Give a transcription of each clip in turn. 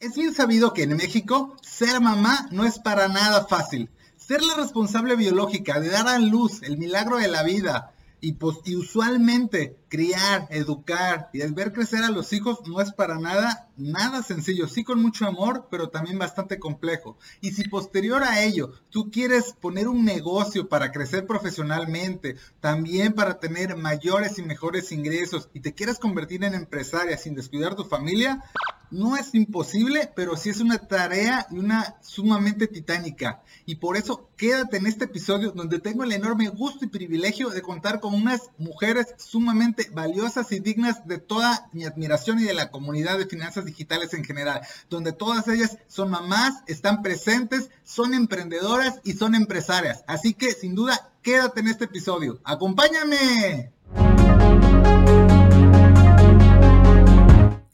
Es bien sabido que en México ser mamá no es para nada fácil. Ser la responsable biológica de dar a luz el milagro de la vida y, pues, y usualmente criar, educar y ver crecer a los hijos no es para nada, nada sencillo. Sí con mucho amor, pero también bastante complejo. Y si posterior a ello tú quieres poner un negocio para crecer profesionalmente, también para tener mayores y mejores ingresos y te quieres convertir en empresaria sin descuidar tu familia, no es imposible, pero sí es una tarea y una sumamente titánica. Y por eso quédate en este episodio donde tengo el enorme gusto y privilegio de contar con unas mujeres sumamente valiosas y dignas de toda mi admiración y de la comunidad de finanzas digitales en general, donde todas ellas son mamás, están presentes, son emprendedoras y son empresarias. Así que sin duda, quédate en este episodio. ¡Acompáñame!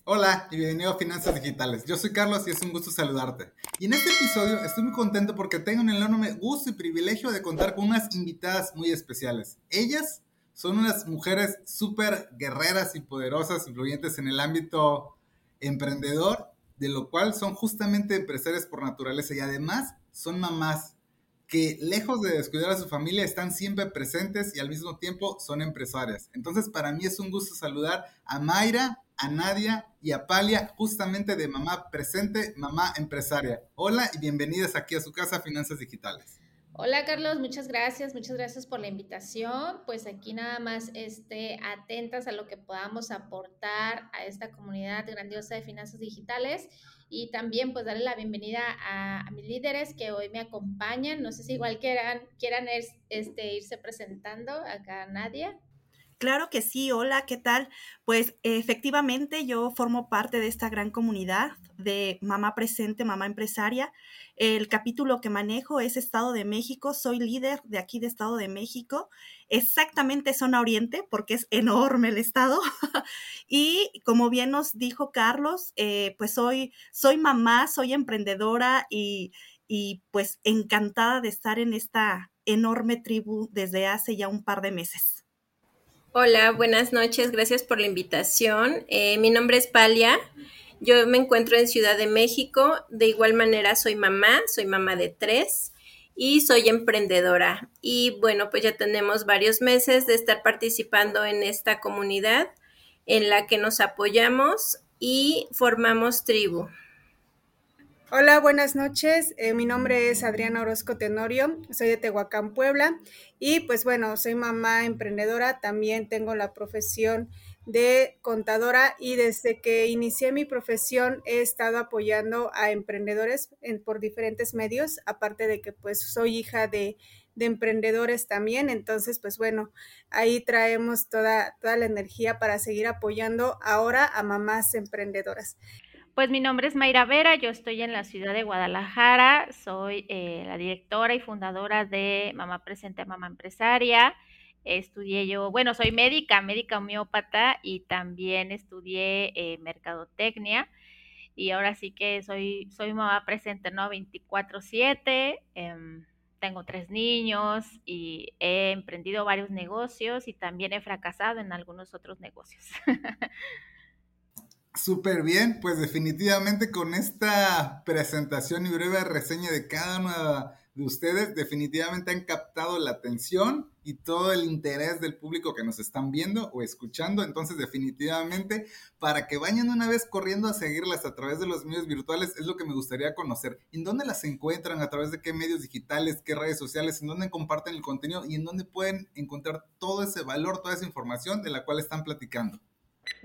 Hola y bienvenido a Finanzas Digitales. Yo soy Carlos y es un gusto saludarte. Y en este episodio estoy muy contento porque tengo el enorme gusto y privilegio de contar con unas invitadas muy especiales. Ellas son unas mujeres súper guerreras y poderosas, influyentes en el ámbito emprendedor, de lo cual son justamente empresarias por naturaleza y además son mamás que lejos de descuidar a su familia están siempre presentes y al mismo tiempo son empresarias. Entonces para mí es un gusto saludar a Mayra, a Nadia y a Palia, justamente de Mamá Presente, Mamá Empresaria. Hola y bienvenidas aquí a su casa Finanzas Digitales. Hola Carlos, muchas gracias, muchas gracias por la invitación. Pues aquí nada más este, atentas a lo que podamos aportar a esta comunidad grandiosa de finanzas digitales y también pues darle la bienvenida a, mis líderes que hoy me acompañan. No sé si igual quieran, quieran este, irse presentando acá Nadia. Claro que sí, hola, ¿qué tal? Pues efectivamente yo formo parte de esta gran comunidad de Mamá Presente, Mamá Empresaria. El capítulo que manejo es Estado de México, soy líder de aquí de Estado de México, exactamente zona oriente, porque es enorme el estado. y como bien nos dijo Carlos, eh, pues soy, soy mamá, soy emprendedora y, y pues encantada de estar en esta enorme tribu desde hace ya un par de meses. Hola, buenas noches, gracias por la invitación. Eh, mi nombre es Palia, yo me encuentro en Ciudad de México, de igual manera soy mamá, soy mamá de tres y soy emprendedora. Y bueno, pues ya tenemos varios meses de estar participando en esta comunidad en la que nos apoyamos y formamos tribu. Hola, buenas noches. Eh, mi nombre es Adriana Orozco Tenorio, soy de Tehuacán, Puebla. Y pues bueno, soy mamá emprendedora, también tengo la profesión de contadora y desde que inicié mi profesión he estado apoyando a emprendedores por diferentes medios, aparte de que pues soy hija de, de, emprendedores también, entonces pues bueno, ahí traemos toda, toda la energía para seguir apoyando ahora a mamás emprendedoras. Pues mi nombre es Mayra Vera, yo estoy en la ciudad de Guadalajara, soy eh, la directora y fundadora de Mamá Presente, Mamá Empresaria. Estudié yo, bueno, soy médica, médica homeópata y también estudié eh, mercadotecnia. Y ahora sí que soy, soy mamá presente, ¿no? 24/7. Em, tengo tres niños y he emprendido varios negocios y también he fracasado en algunos otros negocios. Súper bien, pues definitivamente con esta presentación y breve reseña de cada una de ustedes, definitivamente han captado la atención y todo el interés del público que nos están viendo o escuchando. Entonces, definitivamente, para que vayan una vez corriendo a seguirlas a través de los medios virtuales, es lo que me gustaría conocer. ¿En dónde las encuentran? ¿A través de qué medios digitales? ¿Qué redes sociales? ¿En dónde comparten el contenido? ¿Y en dónde pueden encontrar todo ese valor, toda esa información de la cual están platicando?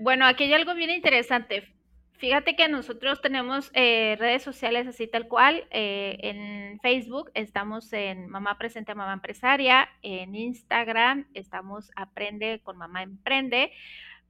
Bueno, aquí hay algo bien interesante. Fíjate que nosotros tenemos eh, redes sociales así tal cual. Eh, en Facebook estamos en Mamá Presente Mamá Empresaria. En Instagram estamos Aprende con Mamá Emprende.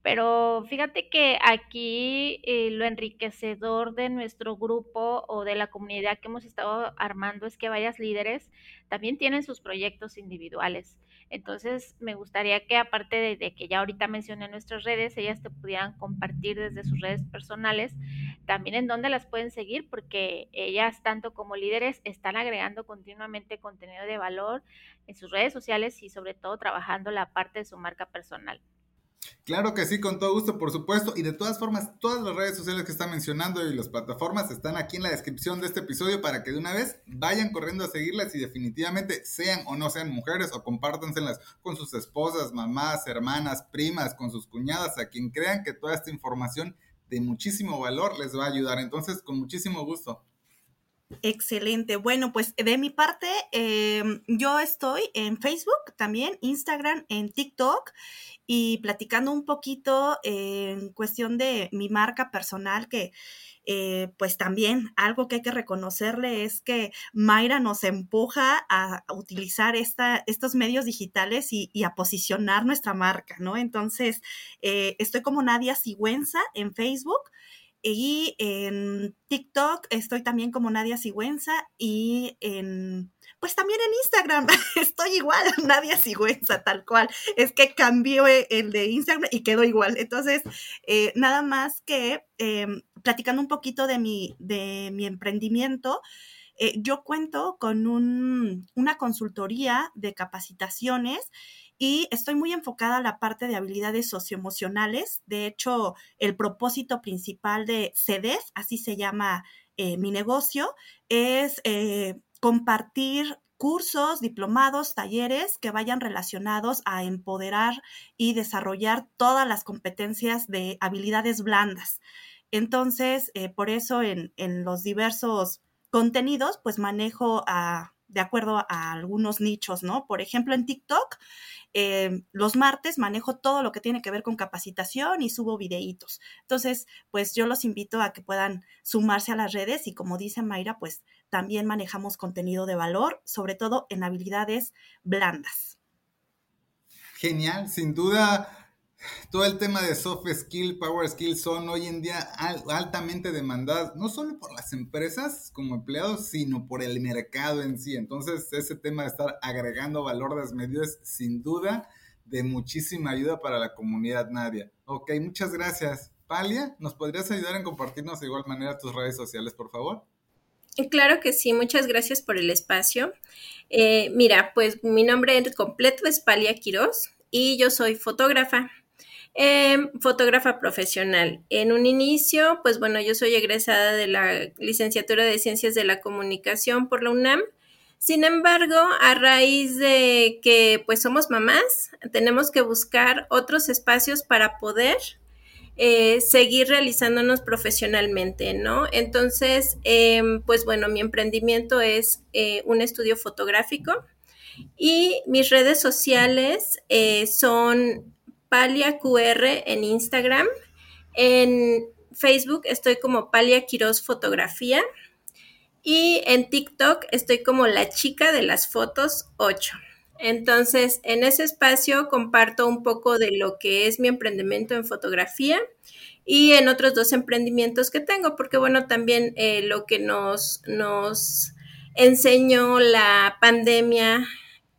Pero fíjate que aquí eh, lo enriquecedor de nuestro grupo o de la comunidad que hemos estado armando es que varias líderes también tienen sus proyectos individuales. Entonces, me gustaría que aparte de, que ya ahorita mencioné nuestras redes, ellas te pudieran compartir desde sus redes personales también en dónde las pueden seguir, porque ellas, tanto como líderes, están agregando continuamente contenido de valor en sus redes sociales y sobre todo trabajando la parte de su marca personal. Claro que sí, con todo gusto, por supuesto. Y de todas formas, todas las redes sociales que está mencionando y las plataformas están aquí en la descripción de este episodio para que de una vez vayan corriendo a seguirlas y definitivamente sean o no sean mujeres o compártanselas con sus esposas, mamás, hermanas, primas, con sus cuñadas, a quien crean que toda esta información de muchísimo valor les va a ayudar. Entonces, con muchísimo gusto. Excelente. Bueno, pues de mi parte, em, yo estoy en Facebook también, Instagram, en TikTok y platicando un poquito en cuestión de mi marca personal que... Eh, pues también algo que hay que reconocerle es que Mayra nos empuja a, utilizar esta, estos medios digitales y, a posicionar nuestra marca, ¿no? Entonces, eh, estoy como Nadia Sigüenza en Facebook y en TikTok estoy también como Nadia Sigüenza y en, pues también en Instagram estoy igual, Nadia Sigüenza, tal cual. Es que cambió el de Instagram y quedó igual. Entonces, eh, nada más que em, platicando un poquito de mi, de mi emprendimiento, eh, yo cuento con un, una consultoría de capacitaciones y estoy muy enfocada a la parte de habilidades socioemocionales. De hecho, el propósito principal de CEDEF, así se llama eh, mi negocio, es eh, compartir cursos, diplomados, talleres que vayan relacionados a empoderar y desarrollar todas las competencias de habilidades blandas. Entonces, eh, por eso en, en, los diversos contenidos, pues manejo a, de acuerdo a algunos nichos, ¿no? Por ejemplo, en TikTok eh, los martes manejo todo lo que tiene que ver con capacitación y subo videitos. Entonces, pues yo los invito a que puedan sumarse a las redes y como dice Mayra, pues también manejamos contenido de valor, sobre todo en habilidades blandas. Genial, sin duda todo el tema de soft skill, power skill son hoy en día altamente demandadas, no solo por las empresas como empleados, sino por el mercado en sí. Entonces, ese tema de estar agregando valor desmedido es sin duda de muchísima ayuda para la comunidad Nadia. Ok, muchas gracias. Palia, ¿nos podrías ayudar en compartirnos de igual manera tus redes sociales, por favor? Claro que sí, muchas gracias por el espacio. Eh, mira, pues mi nombre completo es Palia Quiroz y yo soy fotógrafa. Em, fotógrafa profesional. En un inicio, pues bueno, yo soy egresada de la licenciatura de Ciencias de la Comunicación por la UNAM. Sin embargo, a raíz de que pues somos mamás, tenemos que buscar otros espacios para poder eh, seguir realizándonos profesionalmente, ¿no? Entonces, em, pues bueno, mi emprendimiento es eh, un estudio fotográfico y mis redes sociales eh, son Palia QR en Instagram. En Facebook estoy como Palia Quiroz Fotografía. Y en TikTok estoy como la chica de las fotos 8. Entonces, en ese espacio comparto un poco de lo que es mi emprendimiento en fotografía y en otros dos emprendimientos que tengo, porque bueno, también eh, lo que nos, nos enseñó la pandemia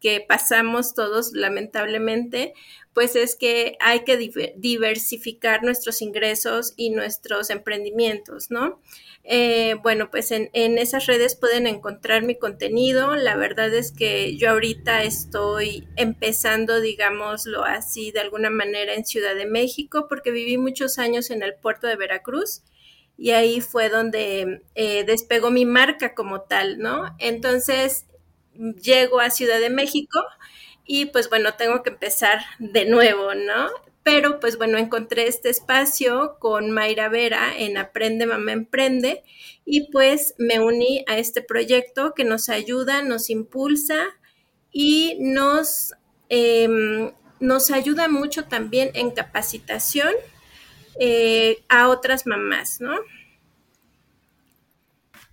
que pasamos todos lamentablemente, pues es que hay que diversificar nuestros ingresos y nuestros emprendimientos, ¿no? Eh, bueno, pues en, esas redes pueden encontrar mi contenido. La verdad es que yo ahorita estoy empezando, digámoslo así, de alguna manera en Ciudad de México, porque viví muchos años en el puerto de Veracruz y ahí fue donde eh, despegó mi marca como tal, ¿no? Entonces, llego a Ciudad de México y pues bueno, tengo que empezar de nuevo, ¿no? Pero pues bueno, encontré este espacio con Mayra Vera en Aprende Mamá Emprende y pues me uní a este proyecto que nos ayuda, nos impulsa y nos, em, nos ayuda mucho también en capacitación eh, a otras mamás, ¿no?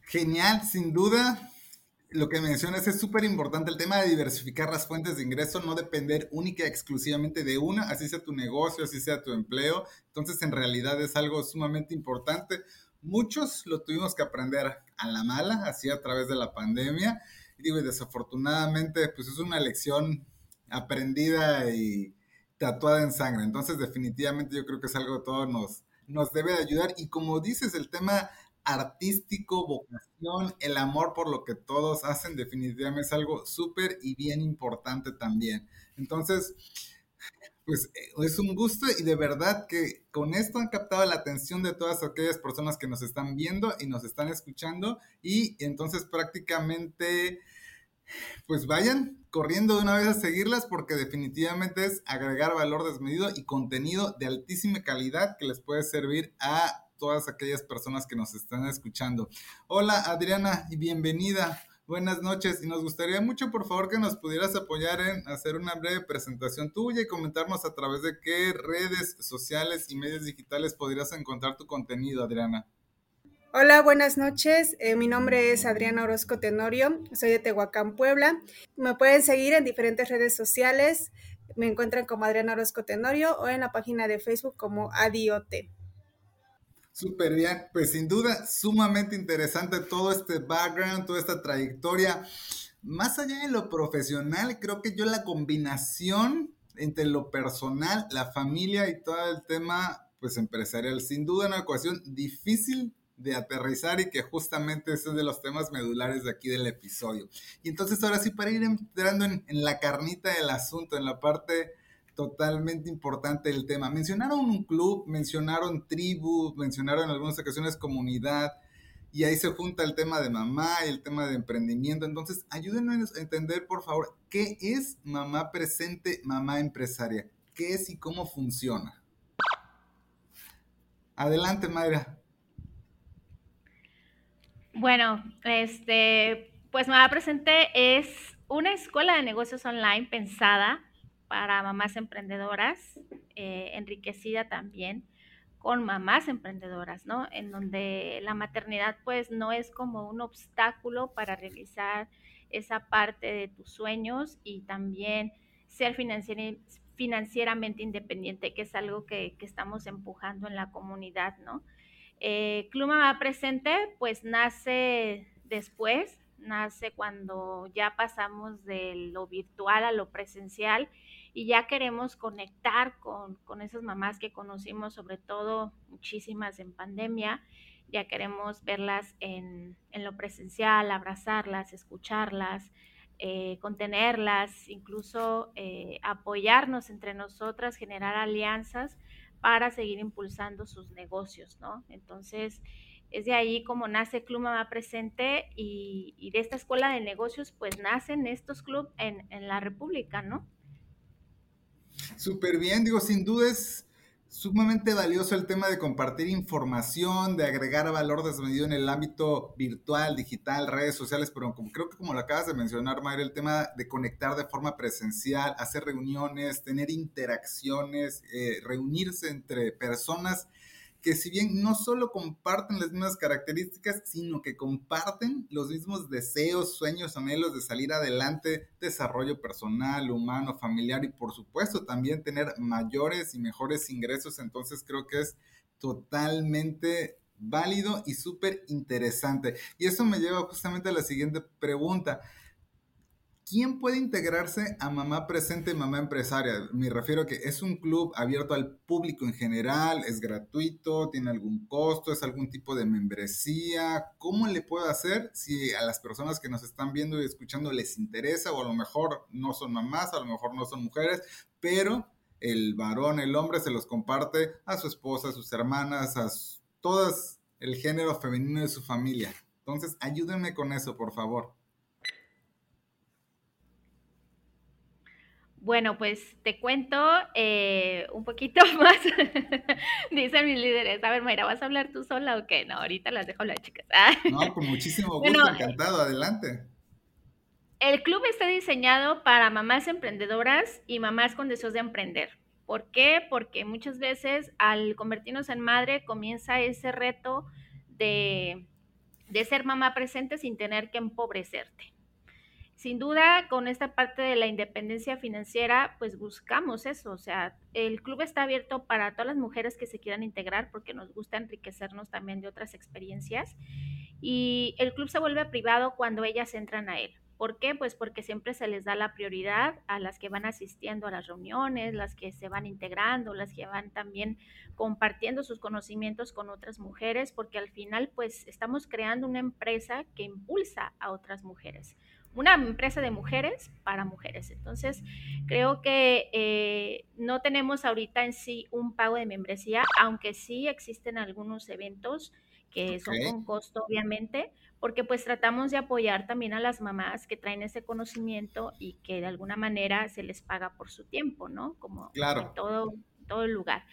Genial, sin duda lo que mencionas es súper importante, el tema de diversificar las fuentes de ingreso, no depender única y exclusivamente de una, así sea tu negocio, así sea tu empleo. Entonces, en realidad es algo sumamente importante. Muchos lo tuvimos que aprender a la mala, así a través de la pandemia. Y digo, desafortunadamente, pues es una lección aprendida y tatuada en sangre. Entonces, definitivamente yo creo que es algo que todo nos, nos debe de ayudar. Y como dices, el tema artístico, vocación, el amor por lo que todos hacen, definitivamente es algo súper y bien importante también. Entonces, pues eh, es un gusto y de verdad que con esto han captado la atención de todas aquellas personas que nos están viendo y nos están escuchando y entonces prácticamente pues vayan corriendo de una vez a seguirlas porque definitivamente es agregar valor desmedido y contenido de altísima calidad que les puede servir a todas aquellas personas que nos están escuchando. Hola Adriana y bienvenida. Buenas noches y nos gustaría mucho por favor que nos pudieras apoyar en hacer una breve presentación tuya y comentarnos a través de qué redes sociales y medios digitales podrías encontrar tu contenido, Adriana. Hola, buenas noches. Eh, mi nombre es Adriana Orozco Tenorio, soy de Tehuacán, Puebla. Me pueden seguir en diferentes redes sociales. Me encuentran como Adriana Orozco Tenorio o en la página de Facebook como Adiote. Súper bien, pues sin duda sumamente interesante todo este background, toda esta trayectoria. Más allá de lo profesional, creo que yo la combinación entre lo personal, la familia y todo el tema pues empresarial, sin duda una ecuación difícil de aterrizar y que justamente ese es de los temas medulares de aquí del episodio. Y entonces ahora sí, para ir entrando en, en la carnita del asunto, en la parte totalmente importante el tema. Mencionaron un club, mencionaron tribu, mencionaron en algunas ocasiones comunidad, y ahí se junta el tema de mamá y el tema de emprendimiento. Entonces, ayúdenos a entender, por favor, qué es mamá presente, mamá empresaria, qué es y cómo funciona. Adelante, Mayra. Bueno, este, pues Mamá Presente es una escuela de negocios online pensada para mamás emprendedoras, eh, enriquecida también con mamás emprendedoras, ¿no? En donde la maternidad pues no es como un obstáculo para realizar esa parte de tus sueños y también ser financieramente independiente, que es algo que, estamos empujando en la comunidad, ¿no? Eh, Club Mamá Presente pues nace después, nace cuando ya pasamos de lo virtual a lo presencial y ya queremos conectar con, esas mamás que conocimos, sobre todo muchísimas en pandemia, ya queremos verlas en, lo presencial, abrazarlas, escucharlas, eh, contenerlas, incluso eh, apoyarnos entre nosotras, generar alianzas para seguir impulsando sus negocios, ¿no? Entonces, es de ahí como nace Club Mamá Presente y, de esta escuela de negocios, pues nacen estos clubes en, en la República, ¿no? Súper bien, digo, sin duda es sumamente valioso el tema de compartir información, de agregar valor desmedido en el ámbito virtual, digital, redes sociales, pero como, creo que como lo acabas de mencionar, Mayra, el tema de conectar de forma presencial, hacer reuniones, tener interacciones, eh, reunirse entre personas que si bien no solo comparten las mismas características, sino que comparten los mismos deseos, sueños, anhelos de salir adelante, desarrollo personal, humano, familiar y por supuesto también tener mayores y mejores ingresos. Entonces creo que es totalmente válido y súper interesante. Y eso me lleva justamente a la siguiente pregunta. ¿Quién puede integrarse a Mamá Presente, Mamá Empresaria? Me refiero a que es un club abierto al público en general, es gratuito, tiene algún costo, es algún tipo de membresía. ¿Cómo le puedo hacer si a las personas que nos están viendo y escuchando les interesa o a lo mejor no son mamás, a lo mejor no son mujeres, pero el varón, el hombre se los comparte a su esposa, a sus hermanas, a todas el género femenino de su familia? Entonces, ayúdenme con eso, por favor. Bueno, pues te cuento eh, un poquito más. Dicen mis líderes, a ver, Mayra, ¿vas a hablar tú sola o qué? No, ahorita las dejo hablar, chicas. no, con muchísimo gusto, encantado, adelante. El club está diseñado para mamás emprendedoras y mamás con deseos de emprender. ¿Por qué? Porque muchas veces al convertirnos en madre comienza ese reto de, de ser mamá presente sin tener que empobrecerte sin duda, con esta parte de la independencia financiera, pues buscamos eso. O sea, el club está abierto para todas las mujeres que se quieran integrar porque nos gusta enriquecernos también de otras experiencias. Y el club se vuelve privado cuando ellas entran a él. ¿Por qué? Pues porque siempre se les da la prioridad a las que van asistiendo a las reuniones, las que se van integrando, las que van también compartiendo sus conocimientos con otras mujeres, porque al final pues estamos creando una empresa que impulsa a otras mujeres una empresa de mujeres para mujeres. Entonces, creo que eh, no tenemos ahorita en sí un pago de membresía, aunque sí existen algunos eventos que son con costo, obviamente, porque pues tratamos de apoyar también a las mamás que traen ese conocimiento y que de alguna manera se les paga por su tiempo, ¿no? Como en todo, todo el lugar.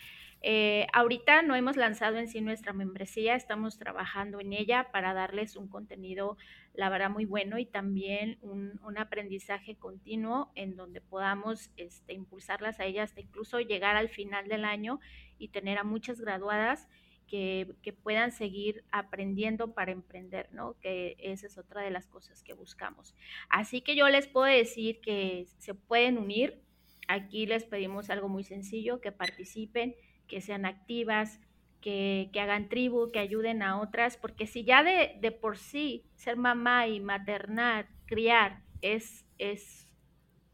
Eh, ahorita no hemos lanzado en sí nuestra membresía, estamos trabajando en ella para darles un contenido, la verdad, muy bueno y también un, aprendizaje continuo en donde podamos este, impulsarlas a ellas hasta incluso llegar al final del año y tener a muchas graduadas que, que, puedan seguir aprendiendo para emprender, ¿no? Que esa es otra de las cosas que buscamos. Así que yo les puedo decir que se pueden unir. Aquí les pedimos algo muy sencillo, que participen, que sean activas, que, hagan tribu, que ayuden a otras, porque si ya de, de, por sí ser mamá y maternar, criar, es, es,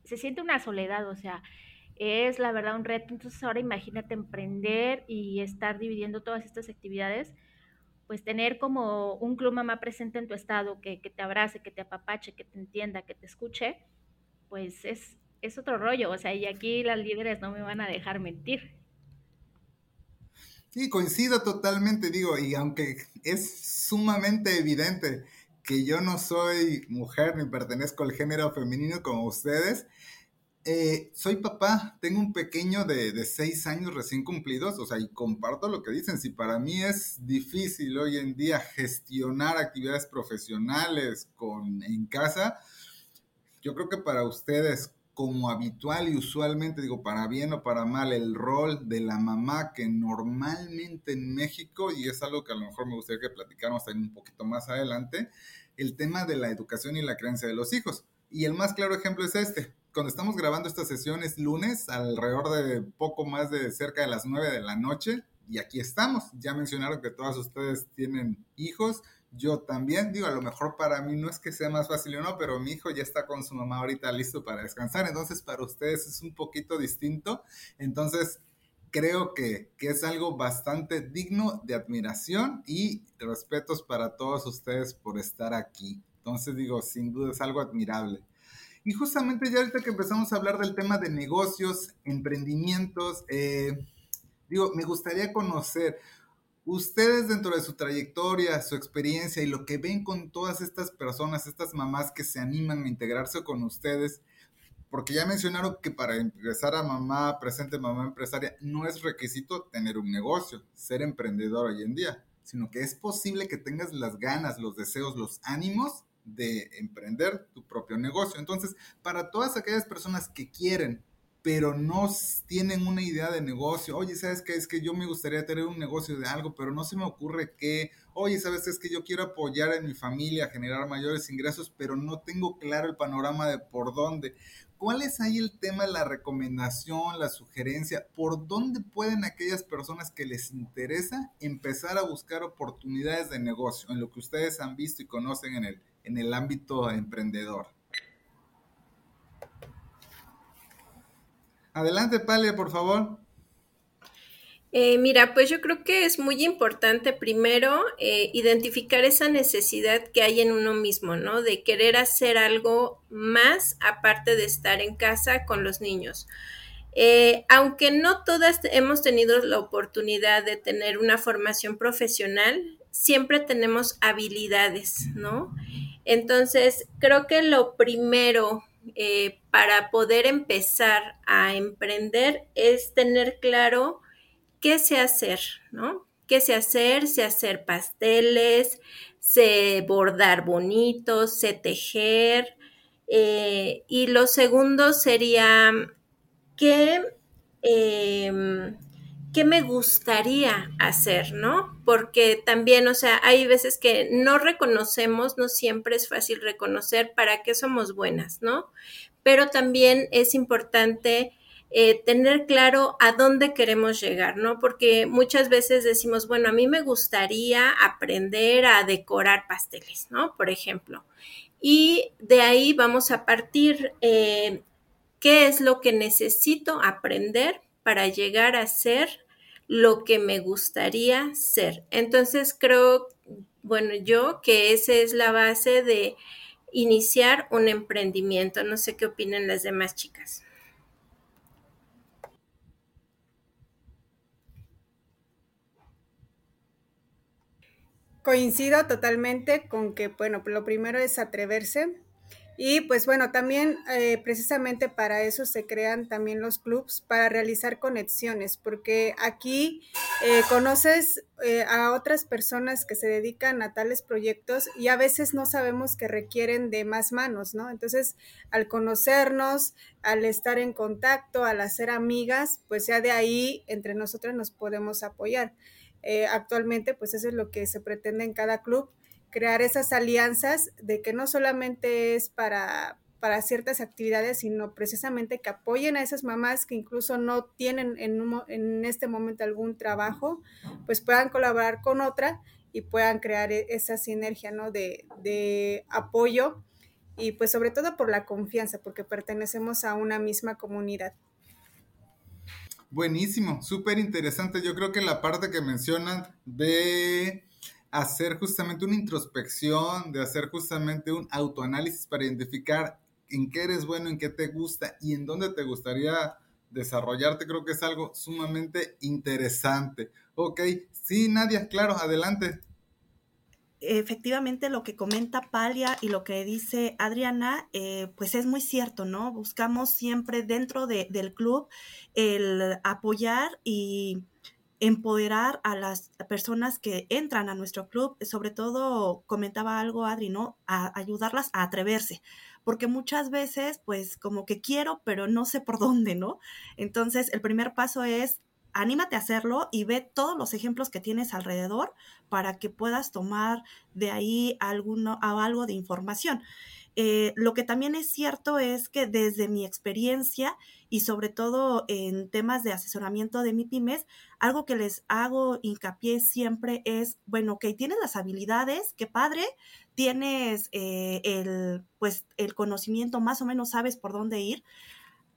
se siente una soledad, o sea, es la verdad un reto. Entonces ahora imagínate emprender y estar dividiendo todas estas actividades, pues tener como un club mamá presente en tu estado, que, que te abrace, que te apapache, que te entienda, que te escuche, pues es, es otro rollo. O sea, y aquí las líderes no me van a dejar mentir. Sí, coincido totalmente, digo, y aunque es sumamente evidente que yo no soy mujer ni pertenezco al género femenino como ustedes, eh, soy papá, tengo un pequeño de, de, seis años recién cumplidos, o sea, y comparto lo que dicen, si para mí es difícil hoy en día gestionar actividades profesionales con, en casa, yo creo que para ustedes como habitual y usualmente, digo, para bien o para mal, el rol de la mamá que normalmente en México, y es algo que a lo mejor me gustaría que platicáramos también un poquito más adelante, el tema de la educación y la creencia de los hijos. Y el más claro ejemplo es este. Cuando estamos grabando esta sesión es lunes, alrededor de poco más de cerca de las 9 de la noche, y aquí estamos. Ya mencionaron que todas ustedes tienen hijos yo también, digo, a lo mejor para mí no es que sea más fácil o no, pero mi hijo ya está con su mamá ahorita listo para descansar, entonces para ustedes es un poquito distinto, entonces creo que, que es algo bastante digno de admiración y respetos para todos ustedes por estar aquí. Entonces digo, sin duda es algo admirable. Y justamente ya ahorita que empezamos a hablar del tema de negocios, emprendimientos, eh, digo, me gustaría conocer, Ustedes dentro de su trayectoria, su experiencia y lo que ven con todas estas personas, estas mamás que se animan a integrarse con ustedes, porque ya mencionaron que para empezar a mamá presente, mamá empresaria, no es requisito tener un negocio, ser emprendedor hoy en día, sino que es posible que tengas las ganas, los deseos, los ánimos de emprender tu propio negocio. Entonces, para todas aquellas personas que quieren pero no tienen una idea de negocio. Oye, ¿sabes qué? Es que yo me gustaría tener un negocio de algo, pero no se me ocurre qué. Oye, ¿sabes qué? Es que yo quiero apoyar en mi familia, generar mayores ingresos, pero no tengo claro el panorama de por dónde. ¿Cuál es ahí el tema, la recomendación, la sugerencia? ¿Por dónde pueden aquellas personas que les interesa empezar a buscar oportunidades de negocio en lo que ustedes han visto y conocen en el, en el ámbito emprendedor? Adelante, Palia, por favor. Eh, mira, pues yo creo que es muy importante primero eh, identificar esa necesidad que hay en uno mismo, ¿no? De querer hacer algo más aparte de estar en casa con los niños. Eh, aunque no todas hemos tenido la oportunidad de tener una formación profesional, siempre tenemos habilidades, ¿no? Entonces, creo que lo primero para poder empezar a emprender es tener claro qué sé hacer, ¿no? ¿Qué sé hacer? Sé hacer pasteles, sé bordar bonito, sé tejer. Eh, y lo segundo sería que em, qué me gustaría hacer, ¿no? Porque también, o sea, hay veces que no reconocemos, no siempre es fácil reconocer para qué somos buenas, ¿no? Pero también es importante eh, tener claro a dónde queremos llegar, ¿no? Porque muchas veces decimos, bueno, a mí me gustaría aprender a decorar pasteles, ¿no? Por ejemplo. Y de ahí vamos a partir, eh, ¿qué es lo que necesito aprender para llegar a ser lo que me gustaría ser. Entonces creo, bueno, yo que esa es la base de iniciar un emprendimiento. No sé qué opinan las demás chicas. Coincido totalmente con que, bueno, lo primero es atreverse, y pues bueno, también eh, precisamente para eso se crean también los clubs, para realizar conexiones, porque aquí eh, conoces eh, a otras personas que se dedican a tales proyectos y a veces no sabemos que requieren de más manos, ¿no? Entonces, al conocernos, al estar en contacto, al hacer amigas, pues ya de ahí entre nosotras nos podemos apoyar. actualmente, pues eso es lo que se pretende en cada club crear esas alianzas de que no solamente es para, para ciertas actividades, sino precisamente que apoyen a esas mamás que incluso no tienen en, en este momento algún trabajo, pues puedan colaborar con otra y puedan crear e, esa sinergia ¿no? de, de apoyo y pues sobre todo por la confianza, porque pertenecemos a una misma comunidad. Buenísimo, súper interesante. Yo creo que la parte que mencionan de hacer justamente una introspección, de hacer justamente un autoanálisis para identificar en qué eres bueno, en qué te gusta y en dónde te gustaría desarrollarte, creo que es algo sumamente interesante. Ok, sí, Nadia, claro, adelante. Efectivamente, lo que comenta Palia y lo que dice Adriana, eh, pues es muy cierto, ¿no? Buscamos siempre dentro del club el apoyar y empoderar a las personas que entran a nuestro club, sobre todo comentaba algo Adri, ¿no? A ayudarlas a atreverse, porque muchas veces pues como que quiero, pero no sé por dónde, ¿no? Entonces el primer paso es anímate a hacerlo y ve todos los ejemplos que tienes alrededor para que puedas tomar de ahí alguno, algo de información. Eh, lo que también es cierto es que desde mi experiencia y sobre todo en temas de asesoramiento de mi pymes, algo que les hago hincapié siempre es, bueno, que tienes las habilidades, qué padre, tienes eh, el, pues, el conocimiento, más o menos sabes por dónde ir.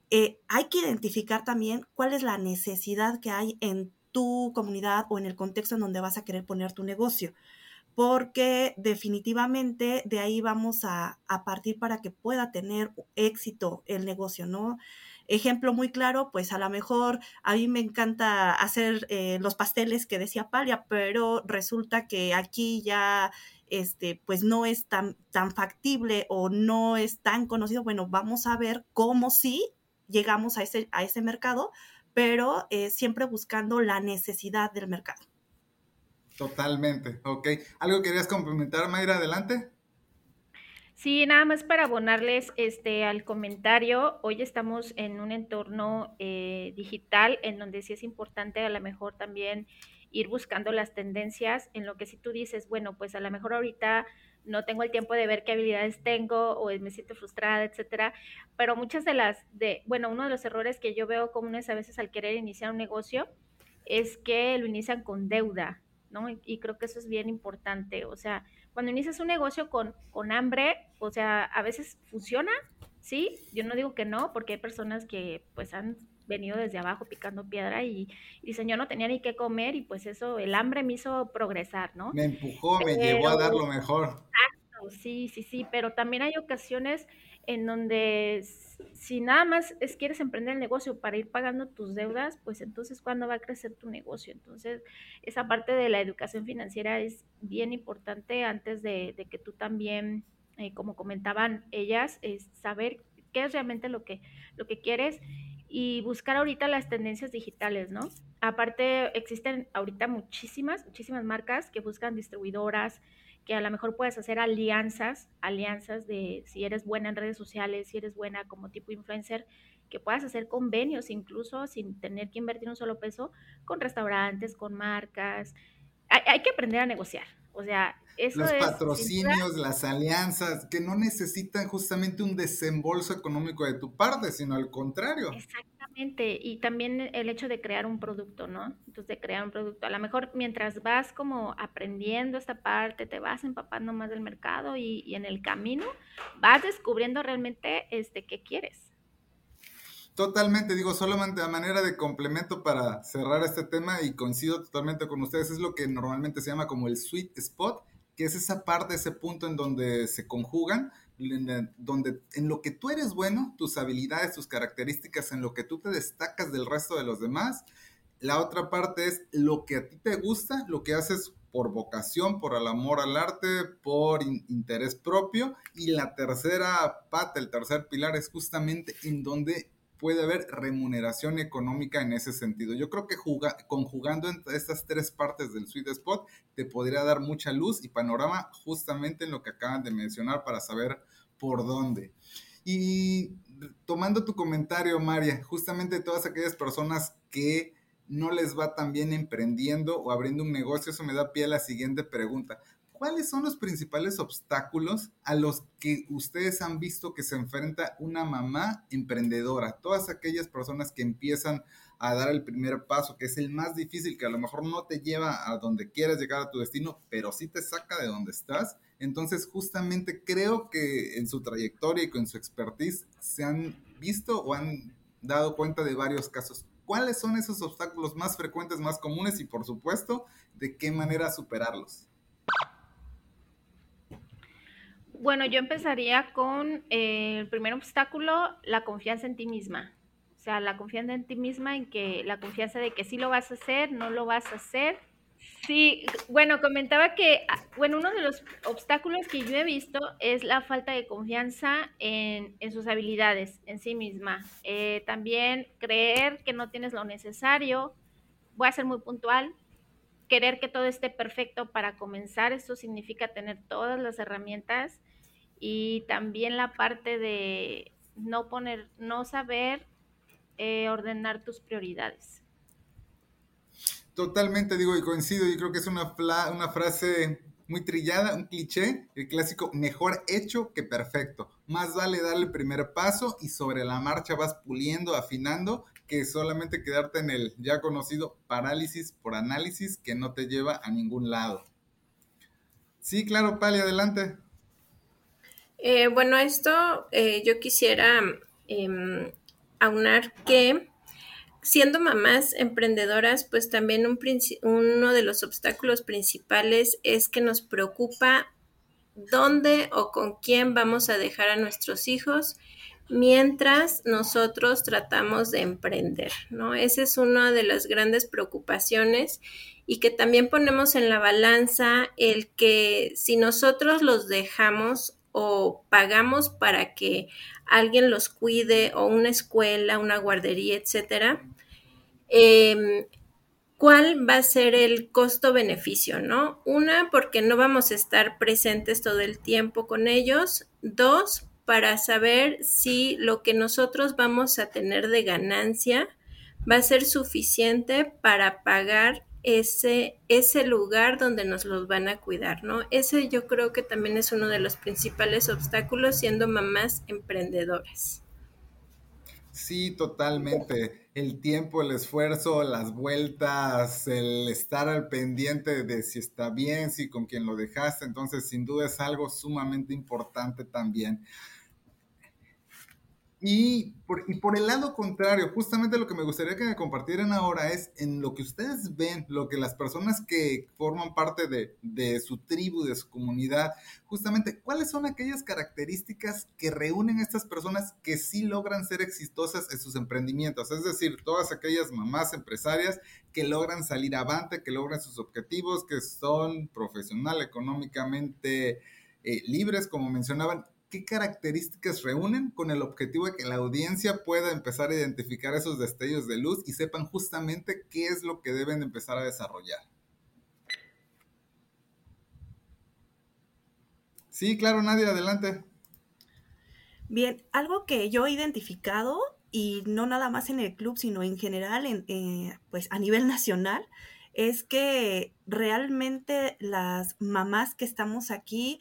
Eh, hay que identificar también cuál es la necesidad que hay en tu comunidad o en el contexto en donde vas a querer poner tu negocio porque definitivamente de ahí vamos a, partir para que pueda tener éxito el negocio, ¿no? Ejemplo muy claro, pues a lo mejor a mí me encanta hacer eh, los pasteles que decía Palia, pero resulta que aquí ya este, pues no es tan, factible o no es tan conocido. Bueno, vamos a ver cómo sí llegamos a ese, a ese mercado, pero eh, siempre buscando la necesidad del mercado. Totalmente, ok. ¿Algo querías complementar, Mayra? Adelante. Sí, nada más para abonarles este, al comentario. Hoy estamos en un entorno eh, digital en donde sí es importante a lo mejor también ir buscando las tendencias en lo que si tú dices, bueno, pues a lo mejor ahorita no tengo el tiempo de ver qué habilidades tengo o me siento frustrada, etcétera, pero muchas de las de, bueno, uno de los errores que yo veo comunes a veces al querer iniciar un negocio es que lo inician con deuda, ¿no? Y, creo que eso es bien importante. O sea, cuando inicias un negocio con, con hambre, o sea, a veces funciona, ¿sí? Yo no digo que no, porque hay personas que pues han venido desde abajo picando piedra y, dicen, yo no tenía ni qué comer y pues eso, el hambre me hizo progresar, ¿no? Me empujó, me llevó a dar lo mejor. Exacto, sí, sí, sí, pero también hay ocasiones en donde si nada más es quieres emprender el negocio para ir pagando tus deudas, pues entonces ¿cuándo va a crecer tu negocio? Entonces, esa parte de la educación financiera es bien importante antes de, que tú también, eh, como comentaban ellas, es saber qué es realmente lo que, lo que quieres y buscar ahorita las tendencias digitales, ¿no? Aparte, existen ahorita muchísimas, muchísimas marcas que buscan distribuidoras, que a lo mejor puedes hacer alianzas, alianzas de si eres buena en redes sociales, si eres buena como tipo influencer, que puedas hacer convenios incluso sin tener que invertir un solo peso con restaurantes, con marcas. Hay, que aprender a negociar. O sea, eso Los patrocinios, las alianzas, que no necesitan justamente un desembolso económico de tu parte, sino al contrario. Exacto y también el hecho de crear un producto, ¿no? Entonces, de crear un producto. A lo mejor mientras vas como aprendiendo esta parte, te vas empapando más del mercado y, en el camino vas descubriendo realmente este, qué quieres. Totalmente, digo, solamente a manera de complemento para cerrar este tema y coincido totalmente con ustedes, es lo que normalmente se llama como el sweet spot que es esa parte, ese punto en donde se conjugan, en donde en lo que tú eres bueno, tus habilidades, tus características, en lo que tú te destacas del resto de los demás. La otra parte es lo que a ti te gusta, lo que haces por vocación, por el amor al arte, por interés propio. Y la tercera pata, el tercer pilar es justamente en donde puede haber remuneración económica en ese sentido. Yo creo que conjugando estas tres partes del sweet spot te podría dar mucha luz y panorama justamente en lo que acaban de mencionar para saber por dónde. Y tomando tu comentario, María, justamente todas aquellas personas que no les va tan bien emprendiendo o abriendo un negocio, eso me da pie a la siguiente pregunta. ¿Cuáles son los principales obstáculos a los que ustedes han visto que se enfrenta una mamá emprendedora? Todas aquellas personas que empiezan a dar el primer paso, que es el más difícil, que a lo mejor no te lleva a donde quieres llegar a tu destino, pero sí te saca de donde estás. Entonces, justamente creo que en su trayectoria y con su expertise se han visto o han dado cuenta de varios casos. ¿Cuáles son esos obstáculos más frecuentes, más comunes y, por supuesto, de qué manera superarlos? Bueno, yo empezaría con eh, el primer obstáculo, la confianza en ti misma. O sea, la confianza en ti misma, en que la confianza de que sí lo vas a hacer, no lo vas a hacer. Sí, bueno, comentaba que, ah, bueno, uno de los obstáculos que yo he visto es la falta de confianza en, sus habilidades, en sí misma. Eh, también creer que no tienes lo necesario. Voy a ser muy puntual querer que todo esté perfecto para comenzar, eso significa tener todas las herramientas y también la parte de no poner, no saber eh, ordenar tus prioridades. Totalmente digo y coincido, yo creo que es una, una frase muy trillada, un cliché, el clásico mejor hecho que perfecto. Más vale darle el primer paso y sobre la marcha vas puliendo, afinando, que solamente quedarte en el ya conocido parálisis por análisis que no te lleva a ningún lado. Sí, claro, Pali, adelante. Eh, bueno, esto eh, yo quisiera em, aunar que siendo mamás emprendedoras, pues también un uno de los obstáculos principales es que nos preocupa dónde o con quién vamos a dejar a nuestros hijos mientras nosotros tratamos de emprender, ¿no? Esa es una de las grandes preocupaciones y que también ponemos en la balanza el que si nosotros los dejamos o pagamos para que alguien los cuide o una escuela, una guardería, etcétera, em, ¿cuál va a ser el costo-beneficio, no? Una, porque no vamos a estar presentes todo el tiempo con ellos. Dos, para saber si lo que nosotros vamos a tener de ganancia va a ser suficiente para pagar ese, ese lugar donde nos los van a cuidar, ¿no? Ese yo creo que también es uno de los principales obstáculos siendo mamás emprendedoras. Sí, totalmente. El tiempo, el esfuerzo, las vueltas, el estar al pendiente de si está bien, si con quien lo dejaste, entonces sin duda es algo sumamente importante también. Y por, y por el lado contrario, justamente lo que me gustaría que me compartieran ahora es en lo que ustedes ven, lo que las personas que forman parte de, de su tribu, de su comunidad, justamente, ¿cuáles son aquellas características que reúnen a estas personas que sí logran ser exitosas en sus emprendimientos? Es decir, todas aquellas mamás empresarias que logran salir avante, que logran sus objetivos, que son profesional, económicamente eh, libres, como mencionaban qué características reúnen con el objetivo de que la audiencia pueda empezar a identificar esos destellos de luz y sepan justamente qué es lo que deben empezar a desarrollar. Sí, claro, Nadia, adelante. Bien, algo que yo he identificado y no nada más en el club, sino en general, en, eh, pues a nivel nacional, es que realmente las mamás que estamos aquí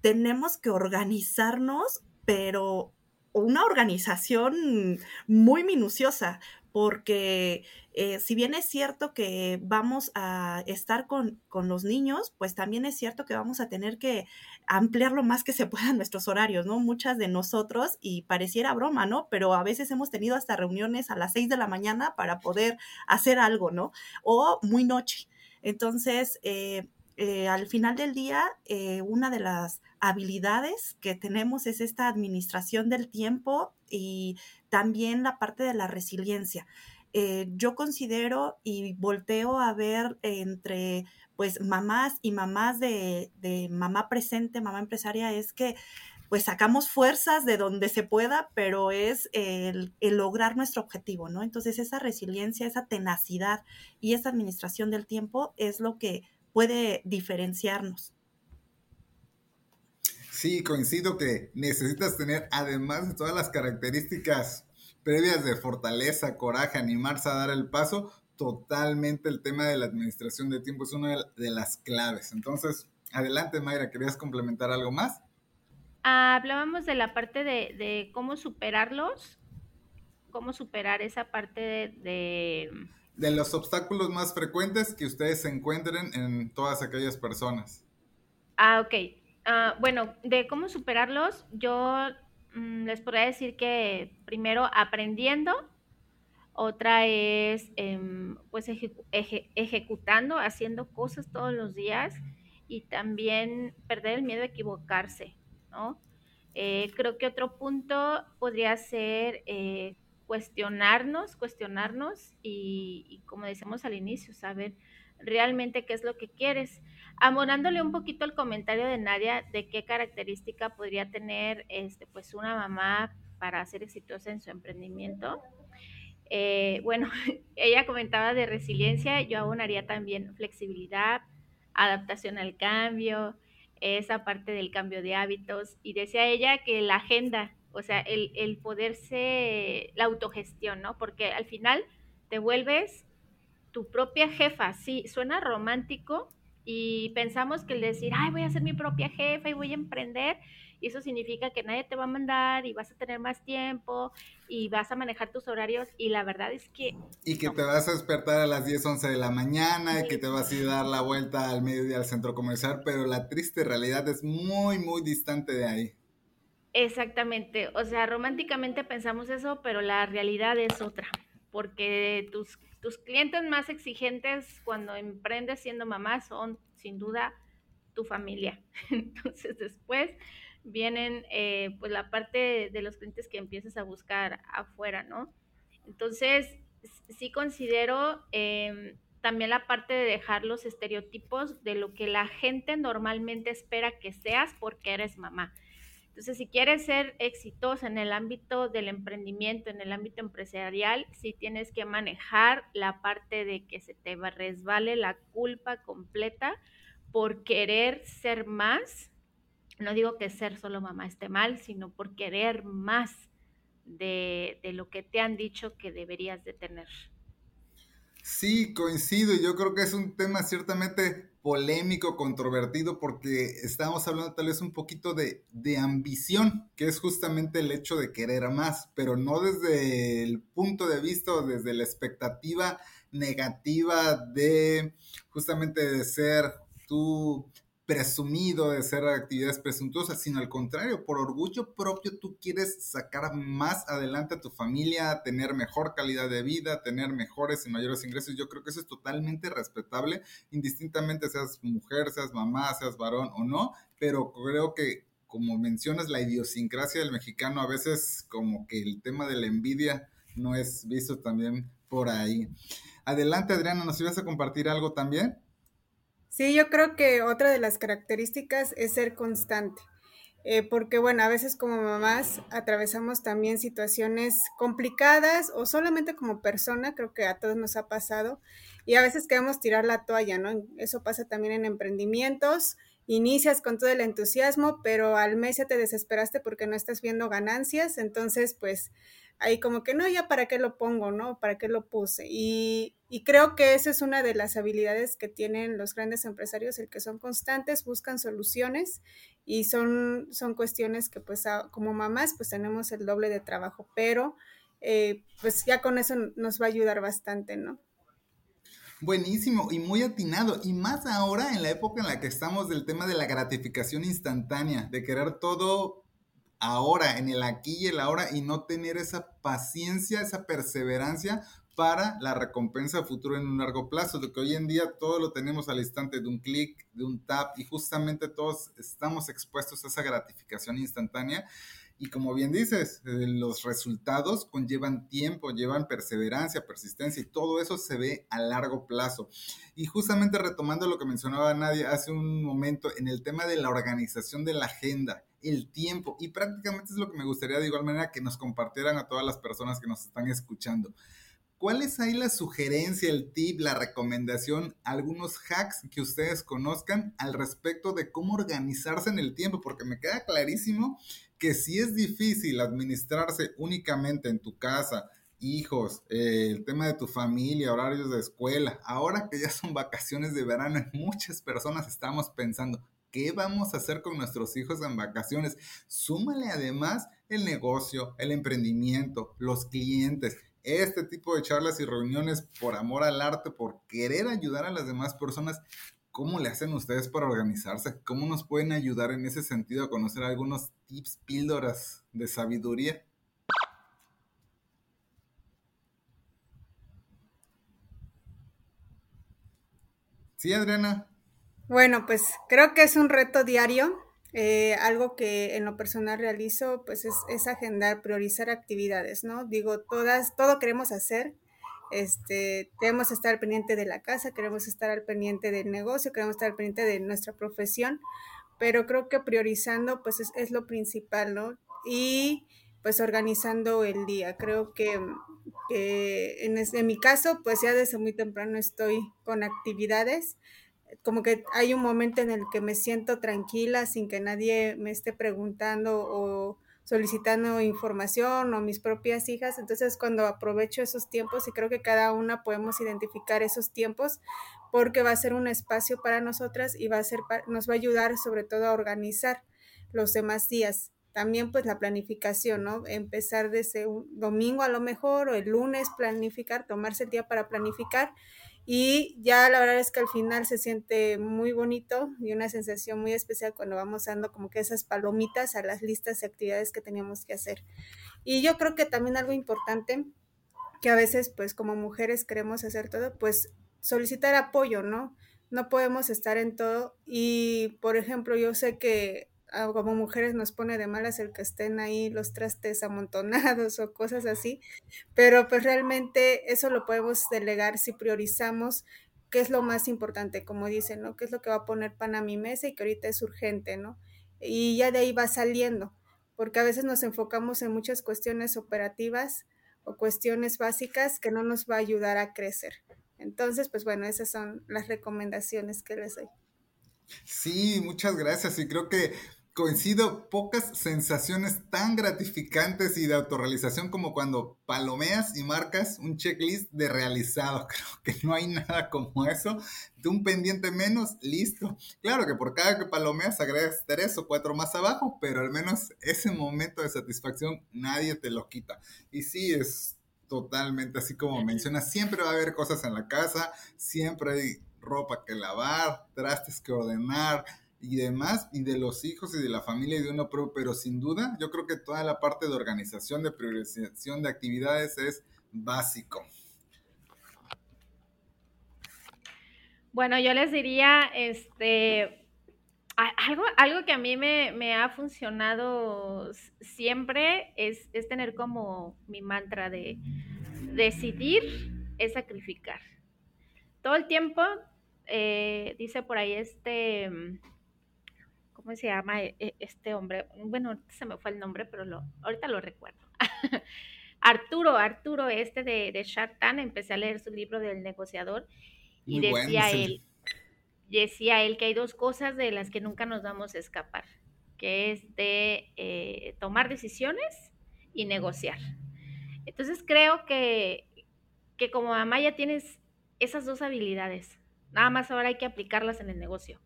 tenemos que organizarnos, pero una organización muy minuciosa, porque eh, si bien es cierto que vamos a estar con, los niños, pues también es cierto que vamos a tener que ampliar lo más que se pueda nuestros horarios, ¿no? Muchas de nosotros, y pareciera broma, ¿no? Pero a veces hemos tenido hasta reuniones a las seis de la mañana para poder hacer algo, ¿no? O muy noche. Entonces, eh, eh, al final del día, eh, una de las habilidades que tenemos es esta administración del tiempo y también la parte de la resiliencia. Eh, yo considero y volteo a ver entre pues mamás y mamás de, de mamá presente, mamá empresaria, es que pues sacamos fuerzas de donde se pueda, pero es el, lograr nuestro objetivo, ¿no? Entonces esa resiliencia, esa tenacidad y esa administración del tiempo es lo que puede diferenciarnos. Sí, coincido que necesitas tener, además de todas las características previas de fortaleza, coraje, animarse a dar el paso, totalmente el tema de la administración de tiempo es una de las claves. Entonces, adelante Mayra, ¿querías complementar algo más? hablábamos de la parte de, cómo superarlos, cómo superar esa parte de, de, los obstáculos más frecuentes que ustedes se encuentren en todas aquellas personas. Ah, ok. Ah, bueno, de cómo superarlos, yo mm, les podría decir que primero aprendiendo, otra es em, pues ejecutando, haciendo cosas todos los días y también perder el miedo a equivocarse. Eh, creo que otro punto podría ser eh, cuestionarnos, cuestionarnos y, como decíamos al inicio, saber realmente qué es lo que quieres. Amorándole un poquito el comentario de Nadia de qué característica podría tener este, pues una mamá para ser exitosa en su emprendimiento. Eh, bueno, ella comentaba de resiliencia, yo abonaría también flexibilidad, adaptación al cambio, esa parte del cambio de hábitos y decía ella que la agenda, o sea, el, el poderse, la autogestión, ¿no? Porque al final te vuelves tu propia jefa, sí, suena romántico y pensamos que el decir, ay, voy a ser mi propia jefa y voy a emprender, y eso significa que nadie te va a mandar y vas a tener más tiempo y vas a manejar tus horarios y la verdad es que... Y que te vas a despertar a las 10, 11 de la mañana y que te vas a ir a dar la vuelta al mediodía al centro comercial, pero la triste realidad es muy, muy distante de ahí. Exactamente, o sea, románticamente pensamos eso, pero la realidad es otra, porque tus, tus clientes más exigentes cuando emprendes siendo mamá son sin duda tu familia. Entonces después vienen eh, pues la parte de, los clientes que empiezas a buscar afuera, ¿no? Entonces, sí considero em, también la parte de dejar los estereotipos de lo que la gente normalmente espera que seas porque eres mamá. Entonces, si quieres ser exitosa en el ámbito del emprendimiento, en el ámbito empresarial, sí tienes que manejar la parte de que se te resbale la culpa completa por querer ser más no digo que ser solo mamá esté mal, sino por querer más de, lo que te han dicho que deberías de tener. Sí, coincido. Yo creo que es un tema ciertamente polémico, controvertido, porque estamos hablando tal vez un poquito de, de, ambición, que es justamente el hecho de querer más, pero no desde el punto de vista o desde la expectativa negativa de justamente de ser tú presumido de hacer actividades presuntuosas, sino al contrario, por orgullo propio tú quieres sacar más adelante a tu familia, tener mejor calidad de vida, tener mejores y mayores ingresos. Yo creo que eso es totalmente respetable, indistintamente seas mujer, seas mamá, seas varón o no, pero creo que como mencionas la idiosincrasia del mexicano, a veces como que el tema de la envidia no es visto también por ahí. Adelante Adriana, ¿nos ibas a compartir algo también? Sí, yo creo que otra de las características es ser constante. Eh, porque bueno, a veces como mamás atravesamos también situaciones complicadas o solamente como persona, creo que a todos nos ha pasado, y a veces queremos tirar la toalla, ¿no? Eso pasa también en emprendimientos, inicias con todo el entusiasmo, pero al mes ya te desesperaste porque no estás viendo ganancias, entonces pues ahí como que no, ya para qué lo pongo, ¿no? ¿Para qué lo puse? Y, creo que esa es una de las habilidades que tienen los grandes empresarios, el que son constantes, buscan soluciones y son, son cuestiones que pues como mamás pues tenemos el doble de trabajo, pero eh, pues ya con eso nos va a ayudar bastante, ¿no? Buenísimo y muy atinado. Y más ahora en la época en la que estamos del tema de la gratificación instantánea, de querer todo ahora, en el aquí y el ahora, y no tener esa paciencia, esa perseverancia para la recompensa futura en un largo plazo, de que hoy en día todo lo tenemos al instante de un clic, de un tap, y justamente todos estamos expuestos a esa gratificación instantánea. Y como bien dices, eh, los resultados conllevan tiempo, llevan perseverancia, persistencia y todo eso se ve a largo plazo. Y justamente retomando lo que mencionaba Nadia hace un momento en el tema de la organización de la agenda, el tiempo, y prácticamente es lo que me gustaría de igual manera que nos compartieran a todas las personas que nos están escuchando. ¿Cuál es ahí la sugerencia, el tip, la recomendación, algunos hacks que ustedes conozcan al respecto de cómo organizarse en el tiempo? Porque me queda clarísimo que si es difícil administrarse únicamente en tu casa, hijos, eh, el tema de tu familia, horarios de escuela, ahora que ya son vacaciones de verano, muchas personas estamos pensando, ¿qué vamos a hacer con nuestros hijos en vacaciones? Súmale además el negocio, el emprendimiento, los clientes este tipo de charlas y reuniones por amor al arte, por querer ayudar a las demás personas, ¿cómo le hacen ustedes para organizarse? ¿Cómo nos pueden ayudar en ese sentido a conocer algunos tips, píldoras de sabiduría? Sí, Adriana. Bueno, pues creo que es un reto diario eh, algo que en lo personal realizo, pues es, agendar, priorizar actividades, ¿no? Digo, todas, todo queremos hacer, este, queremos estar pendiente de la casa, queremos estar al pendiente del negocio, queremos estar al pendiente de nuestra profesión, pero creo que priorizando, pues es, lo principal, ¿no? Y pues organizando el día. Creo que, en, en mi caso, pues ya desde muy temprano estoy con actividades como que hay un momento en el que me siento tranquila sin que nadie me esté preguntando o solicitando información o mis propias hijas. Entonces cuando aprovecho esos tiempos y creo que cada una podemos identificar esos tiempos porque va a ser un espacio para nosotras y va a ser, nos va a ayudar sobre todo a organizar los demás días. También pues la planificación, ¿no? Empezar desde un domingo a lo mejor o el lunes planificar, tomarse el día para planificar y ya la verdad es que al final se siente muy bonito y una sensación muy especial cuando vamos dando como que esas palomitas a las listas de actividades que teníamos que hacer. Y yo creo que también algo importante que a veces pues como mujeres queremos hacer todo, pues solicitar apoyo, ¿no? No podemos estar en todo y por ejemplo yo sé que como mujeres nos pone de malas el que estén ahí los trastes amontonados o cosas así, pero pues realmente eso lo podemos delegar si priorizamos qué es lo más importante, como dicen, ¿no? ¿Qué es lo que va a poner pan a mi mesa y que ahorita es urgente, ¿no? Y ya de ahí va saliendo, porque a veces nos enfocamos en muchas cuestiones operativas o cuestiones básicas que no nos va a ayudar a crecer. Entonces, pues bueno, esas son las recomendaciones que les doy. Sí, muchas gracias. Y creo que coincido, pocas sensaciones tan gratificantes y de autorrealización como cuando palomeas y marcas un checklist de realizado. Creo que no hay nada como eso. De un pendiente menos, listo. Claro que por cada que palomeas agregas tres o cuatro más abajo, pero al menos ese momento de satisfacción nadie te lo quita. Y sí, es totalmente así como mencionas, siempre va a haber cosas en la casa, siempre hay ropa que lavar, trastes que ordenar, y demás, y de los hijos y de la familia y de uno propio, pero sin duda yo creo que toda la parte de organización, de priorización de actividades es básico. Bueno, yo les diría, este, algo, algo que a mí me, ha funcionado siempre es, es, tener como mi mantra de decidir es sacrificar. Todo el tiempo, eh, dice por ahí este ¿cómo se llama e, e, este hombre? Bueno, se me fue el nombre, pero lo, ahorita lo recuerdo. Arturo, Arturo, este de, de Shark Tank, empecé a leer su libro del negociador y decía él, decía él que hay dos cosas de las que nunca nos vamos a escapar, que es de eh, tomar decisiones y negociar. Entonces creo que, que como mamá ya tienes esas dos habilidades, nada más ahora hay que aplicarlas en el negocio.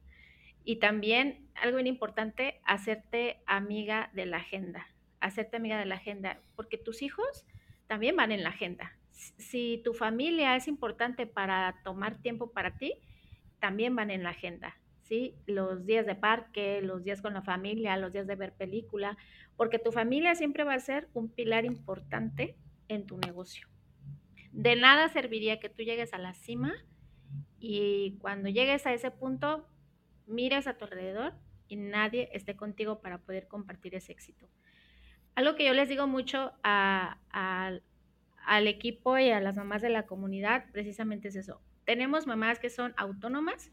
Y también, algo bien importante, hacerte amiga de la agenda, hacerte amiga de la agenda, porque tus hijos también van en la agenda. Si tu familia es importante para tomar tiempo para ti, también van en la agenda. ¿sí? Los días de parque, los días con la familia, los días de ver película, porque tu familia siempre va a ser un pilar importante en tu negocio. De nada serviría que tú llegues a la cima y cuando llegues a ese punto, mires a tu alrededor y nadie esté contigo para poder compartir ese éxito. Algo que yo les digo mucho al equipo y a las mamás de la comunidad, precisamente es eso. Tenemos mamás que son autónomas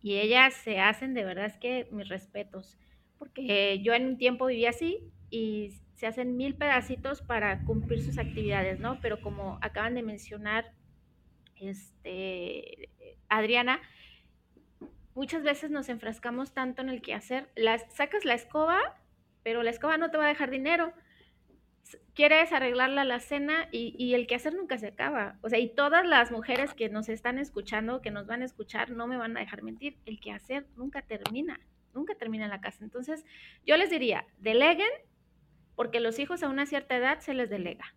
y ellas se hacen de verdad es que mis respetos, porque yo en un tiempo viví así y se hacen mil pedacitos para cumplir sus actividades, ¿no? Pero como acaban de mencionar este, Adriana, muchas veces nos enfrascamos tanto en el que hacer, las, sacas la escoba, pero la escoba no te va a dejar dinero. Quieres arreglarla la cena y, y el hacer nunca se acaba. O sea, y todas las mujeres que nos están escuchando, que nos van a escuchar, no me van a dejar mentir. El que hacer nunca termina, nunca termina en la casa. Entonces, yo les diría, deleguen, porque los hijos a una cierta edad se les delega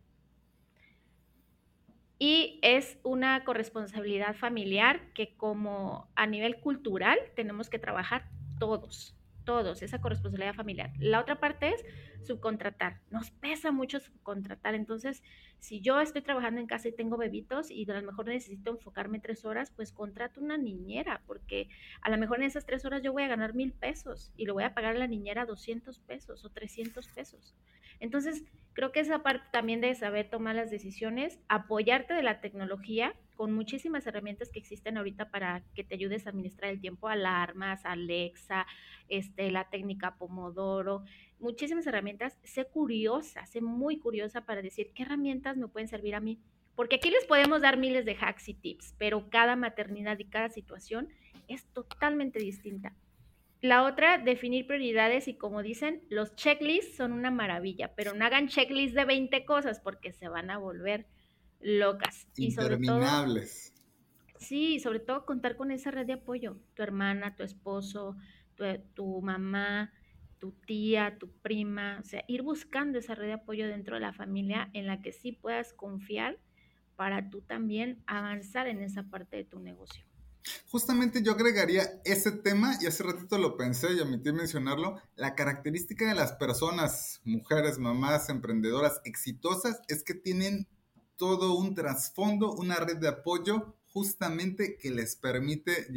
y es una corresponsabilidad familiar que como a nivel cultural tenemos que trabajar todos, todos, esa corresponsabilidad familiar. La otra parte es subcontratar. Nos pesa mucho subcontratar. Entonces, si yo estoy trabajando en casa y tengo bebitos y a lo mejor necesito enfocarme tres horas, pues contrato una niñera, porque a lo mejor en esas tres horas yo voy a ganar mil pesos y le voy a pagar a la niñera 200 pesos o 300 pesos. Entonces, creo que esa parte también de saber tomar las decisiones, apoyarte de la tecnología con muchísimas herramientas que existen ahorita para que te ayudes a administrar el tiempo, alarmas, Alexa, este, la técnica Pomodoro, muchísimas herramientas. Sé curiosa, sé muy curiosa para decir qué herramientas me pueden servir a mí. Porque aquí les podemos dar miles de hacks y tips, pero cada maternidad y cada situación es totalmente distinta. La otra, definir prioridades y como dicen, los checklists son una maravilla, pero no hagan checklists de 20 cosas porque se van a volver locas. Interminables. Y sí, sobre todo contar con esa red de apoyo, tu hermana, tu esposo, tu, tu mamá, tu tía, tu prima, o sea, ir buscando esa red de apoyo dentro de la familia en la que sí puedas confiar para tú también avanzar en esa parte de tu negocio. Justamente yo agregaría ese tema, y hace ratito lo pensé y omití mencionarlo, la característica de las personas, mujeres, mamás, emprendedoras exitosas, es que tienen todo un trasfondo, una red de apoyo justamente que les permite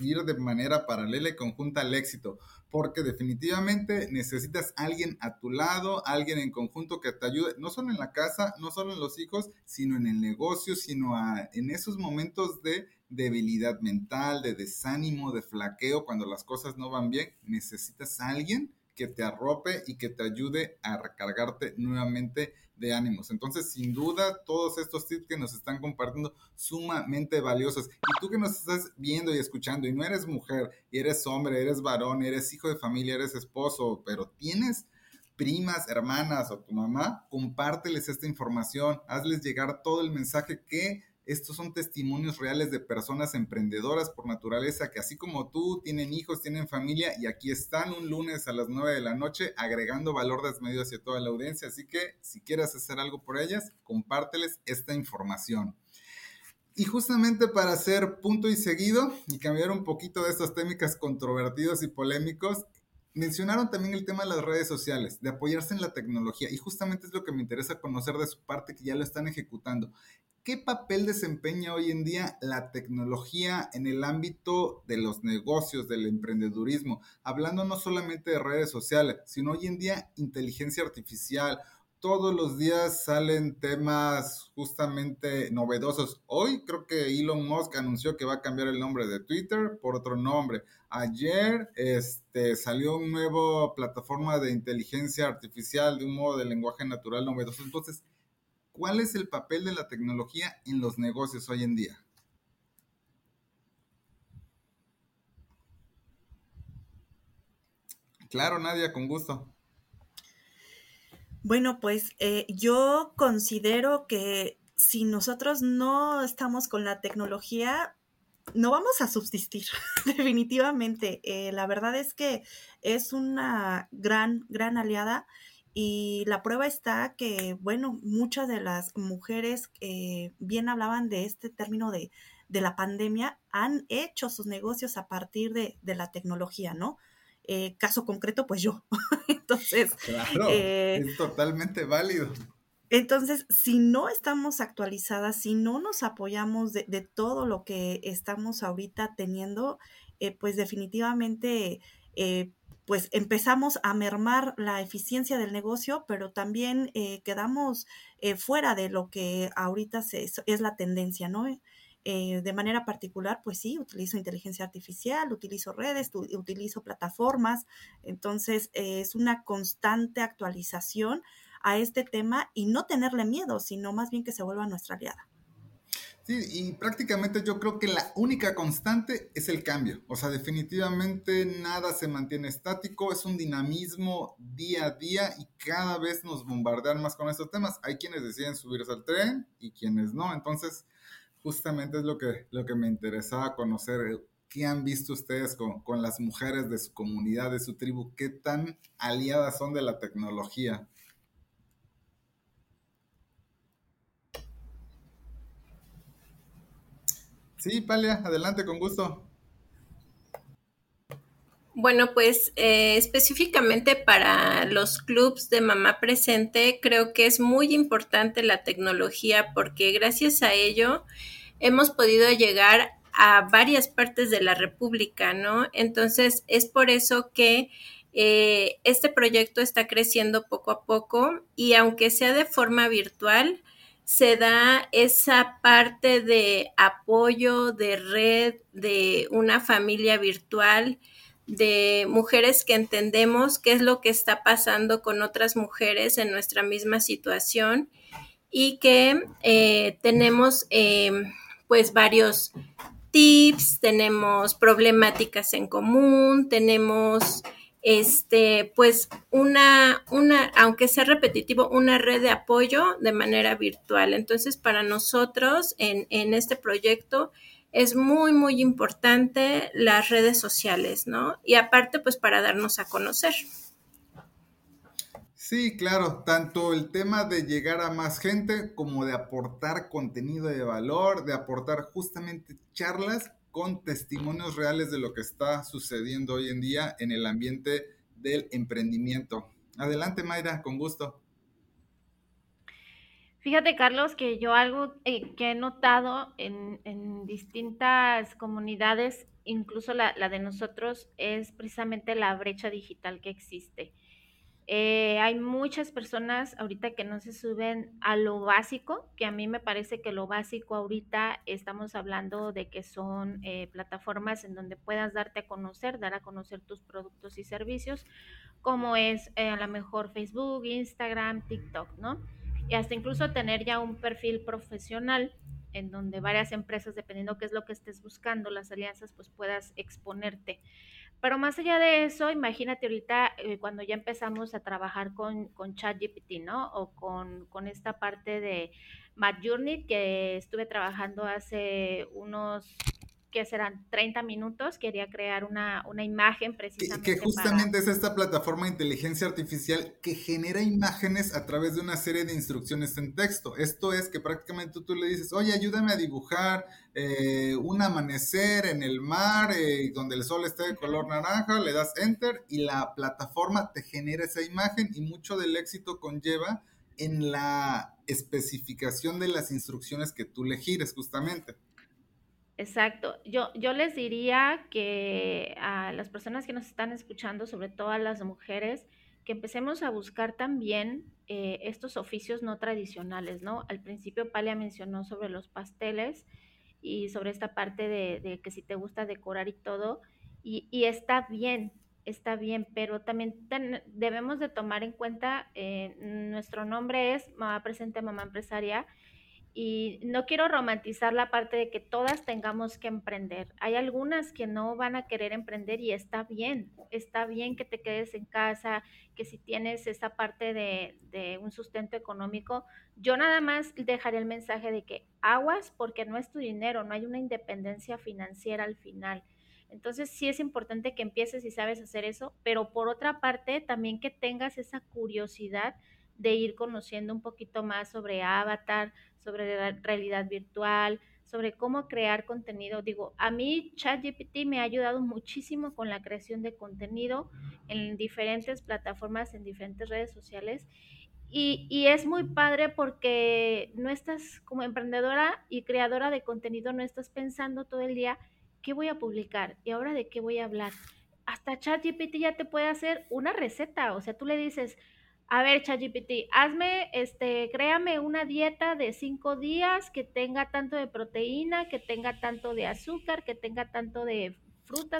ir de manera paralela y conjunta al éxito, porque definitivamente necesitas alguien a tu lado, alguien en conjunto que te ayude, no solo en la casa, no solo en los hijos, sino en el negocio, sino en esos momentos de debilidad mental, de desánimo, de flaqueo, cuando las cosas no van bien, necesitas alguien que te arrope y que te ayude a recargarte nuevamente de ánimos. Entonces, sin duda, todos estos tips que nos están compartiendo sumamente valiosos. Y tú que nos estás viendo y escuchando y no eres mujer, y eres hombre, eres varón, eres hijo de familia, eres esposo, pero tienes primas, hermanas o tu mamá, compárteles esta información, hazles llegar todo el mensaje que estos son testimonios reales de personas emprendedoras por naturaleza que así como tú tienen hijos, tienen familia y aquí están un lunes a las 9 de la noche agregando valor desmedido hacia toda la audiencia. Así que si quieres hacer algo por ellas, compárteles esta información. Y justamente para hacer punto y seguido y cambiar un poquito de estas técnicas controvertidos y polémicos, mencionaron también el tema de las redes sociales, de apoyarse en la tecnología, y justamente es lo que me interesa conocer de su parte que ya lo están ejecutando. ¿Qué papel desempeña hoy en día la tecnología en el ámbito de los negocios, del emprendedurismo? Hablando no solamente de redes sociales, sino hoy en día inteligencia artificial. Todos los días salen temas justamente novedosos. Hoy creo que Elon Musk anunció que va a cambiar el nombre de Twitter por otro nombre. Ayer este, salió una nueva plataforma de inteligencia artificial de un modo de lenguaje natural novedoso. Entonces, ¿Cuál es el papel de la tecnología en los negocios hoy en día? Claro, Nadia, con gusto. Bueno, pues eh, yo considero que si nosotros no estamos con la tecnología, no vamos a subsistir, definitivamente. Eh, la verdad es que es una gran, gran aliada y la prueba está que, bueno, muchas de las mujeres que bien hablaban de este término de, la pandemia han hecho sus negocios a partir de, la tecnología, ¿no? Eh, caso concreto, pues yo. Entonces. Claro, eh, es totalmente válido. Entonces, si no estamos actualizadas, si no nos apoyamos de, todo lo que estamos ahorita teniendo, eh, pues definitivamente, eh, pues empezamos a mermar la eficiencia del negocio, pero también eh, quedamos fuera de lo que ahorita se, es la tendencia, ¿no? De manera particular, pues sí, utilizo inteligencia artificial, utilizo redes, utilizo plataformas, entonces es una constante actualización a este tema y no tenerle miedo, sino más bien que se vuelva nuestra aliada. Sí, y prácticamente yo creo que la única constante es el cambio. O sea, definitivamente nada se mantiene estático, es un dinamismo día a día y cada vez nos bombardean más con estos temas. Hay quienes deciden subirse al tren y quienes no. Entonces, justamente es lo que, lo que me interesaba conocer. ¿Qué han visto ustedes con, con las mujeres de su comunidad, de su tribu? ¿Qué tan aliadas son de la tecnología? Sí, Palia, adelante, con gusto. Bueno, pues eh, específicamente para los clubs de mamá presente, creo que es muy importante la tecnología porque gracias a ello hemos podido llegar a varias partes de la República, ¿no? Entonces, es por eso que eh, este proyecto está creciendo poco a poco y aunque sea de forma virtual, se da esa parte de apoyo, de red, de una familia virtual, de mujeres que entendemos qué es lo que está pasando con otras mujeres en nuestra misma situación y que eh, tenemos em, pues varios tips, tenemos problemáticas en común, tenemos este, pues una, una, aunque sea repetitivo, una red de apoyo de manera virtual. Entonces, para nosotros en, en este proyecto es muy, muy importante las redes sociales, ¿no? Y aparte, pues para darnos a conocer. Sí, claro, tanto el tema de llegar a más gente como de aportar contenido de valor, de aportar justamente charlas con testimonios reales de lo que está sucediendo hoy en día en el ambiente del emprendimiento. Adelante, Mayra, con gusto. Fíjate, Carlos, que yo algo eh, que he notado en, distintas comunidades, incluso la, la, de nosotros, es precisamente la brecha digital que existe. Eh, hay muchas personas ahorita que no se suben a lo básico, que a mí me parece que lo básico ahorita estamos hablando de que son eh, plataformas en donde puedas darte a conocer, dar a conocer tus productos y servicios, como es a lo mejor Facebook, Instagram, TikTok, ¿no? Y hasta incluso tener ya un perfil profesional en donde varias empresas, dependiendo qué es lo que estés buscando, las alianzas, pues puedas exponerte. Pero más allá de eso, imagínate ahorita eh, cuando ya empezamos a trabajar con, con ChatGPT, ¿no? O con, con esta parte de Journey que estuve trabajando hace unos que serán 30 minutos, quería crear una, una imagen precisamente. Que, justamente es esta plataforma de inteligencia artificial que genera imágenes a través de una serie de instrucciones en texto. Esto es que prácticamente tú, le dices, oye, ayúdame a dibujar eh, un amanecer en el mar eh, donde el sol esté de color naranja, le das enter y la plataforma te genera esa imagen y mucho del éxito conlleva en la especificación de las instrucciones que tú le gires justamente. Exacto. Yo, yo les diría que a las personas que nos están escuchando, sobre todo a las mujeres, que empecemos a buscar también eh, estos oficios no tradicionales, ¿no? Al principio Palia mencionó sobre los pasteles y sobre esta parte de, que si te gusta decorar y todo, y, y está bien, está bien, pero también debemos de tomar en cuenta, eh, nuestro nombre es Mamá Presente, Mamá Empresaria, y no quiero romantizar la parte de que todas tengamos que emprender. Hay algunas que no van a querer emprender y está bien, está bien que te quedes en casa, que si tienes esa parte de, de un sustento económico, yo nada más dejaré el mensaje de que aguas porque no es tu dinero, no hay una independencia financiera al final. Entonces sí es importante que empieces y sabes hacer eso, pero por otra parte también que tengas esa curiosidad de ir conociendo un poquito más sobre avatar, sobre la realidad virtual, sobre cómo crear contenido. Digo, a mí ChatGPT me ha ayudado muchísimo con la creación de contenido en diferentes plataformas, en diferentes redes sociales. Y, y, es muy padre porque no estás como emprendedora y creadora de contenido, no estás pensando todo el día qué voy a publicar y ahora de qué voy a hablar. Hasta ChatGPT ya te puede hacer una receta, o sea, tú le dices, a ver, ChatGPT, hazme, este, créame una dieta de cinco días que tenga tanto de proteína, que tenga tanto de azúcar, que tenga tanto de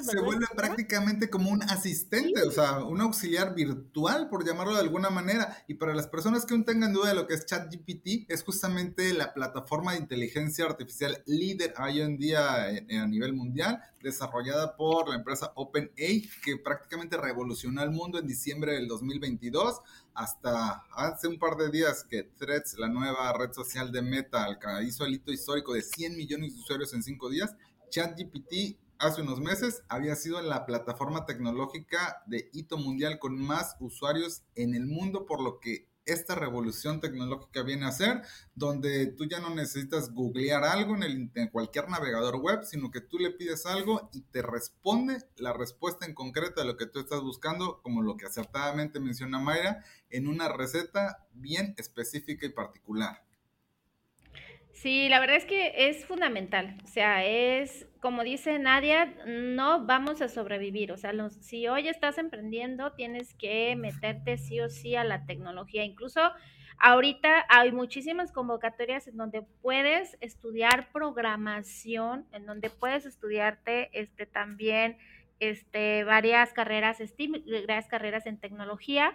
se vuelve prácticamente como un asistente, o sea, un auxiliar virtual, por llamarlo de alguna manera. Y para las personas que aún tengan duda de lo que es ChatGPT, es justamente la plataforma de inteligencia artificial líder hoy en día a nivel mundial, desarrollada por la empresa OpenAI, que prácticamente revolucionó el mundo en diciembre del 2022 hasta hace un par de días que Threads, la nueva red social de Meta, hizo el hito histórico de 100 millones de usuarios en 5 días, ChatGPT hace unos meses había sido la plataforma tecnológica de hito mundial con más usuarios en el mundo, por lo que esta revolución tecnológica viene a ser, donde tú ya no necesitas googlear algo en, el, cualquier navegador web, sino que tú le pides algo y te responde la respuesta en concreto de lo que tú estás buscando, como lo que acertadamente menciona Mayra, en una receta bien específica y particular. Sí, la verdad es que es fundamental. O sea, es, como dice Nadia, no vamos a sobrevivir. O sea, si hoy estás emprendiendo, tienes que meterte sí o sí a la tecnología. Incluso ahorita hay muchísimas convocatorias en donde puedes estudiar programación, en donde puedes estudiarte este, también este, varias carreras varias carreras en tecnología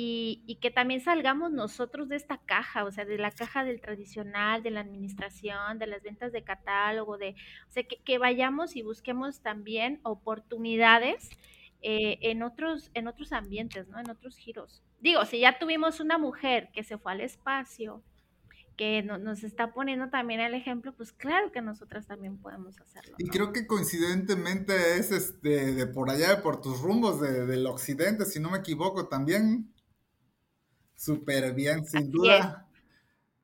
y, que también salgamos nosotros de esta caja, o sea, de la caja del tradicional, de la administración, de las ventas de catálogo, de, o sea, que, vayamos y busquemos también oportunidades eh, en, otros, en otros ambientes, ¿no? En otros giros. Digo, si ya tuvimos una mujer que se fue al espacio, que nos está poniendo también el ejemplo, pues claro que nosotras también podemos hacerlo. Y creo que coincidentemente es este de por allá, por tus rumbos del occidente, si no me equivoco, también súper bien, sin duda.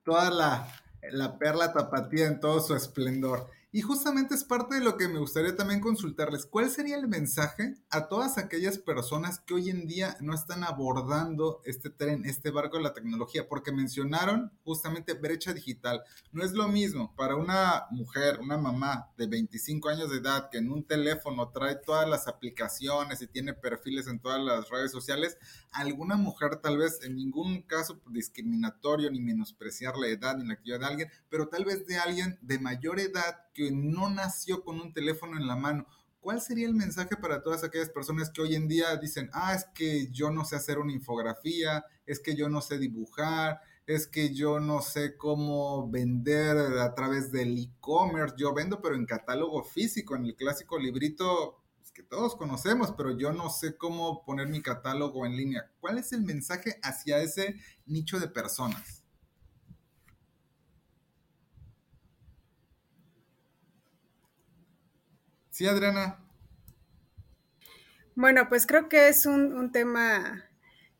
Toda la, la perla tapatía en todo su esplendor. Y justamente es parte de lo que me gustaría también consultarles. ¿Cuál sería el mensaje a todas aquellas personas que hoy en día no están abordando este tren, este barco de la tecnología? Porque mencionaron justamente brecha digital. No es lo mismo para una mujer, una mamá de 25 años de edad que en un teléfono trae todas las aplicaciones y tiene perfiles en todas las redes sociales, alguna mujer tal vez en ningún caso discriminatorio ni menospreciar la edad ni la actividad de alguien, pero tal vez de alguien de mayor edad que no nació con un teléfono en la mano. ¿Cuál sería el mensaje para todas aquellas personas que hoy en día dicen, ah, es que yo no sé hacer una infografía, es que yo no sé dibujar, es que yo no sé cómo vender a través del e-commerce, yo vendo pero en catálogo físico, en el clásico librito pues, que todos conocemos, pero yo no sé cómo poner mi catálogo en línea. ¿Cuál es el mensaje hacia ese nicho de personas? Sí, Adriana. Bueno, pues creo que es un, tema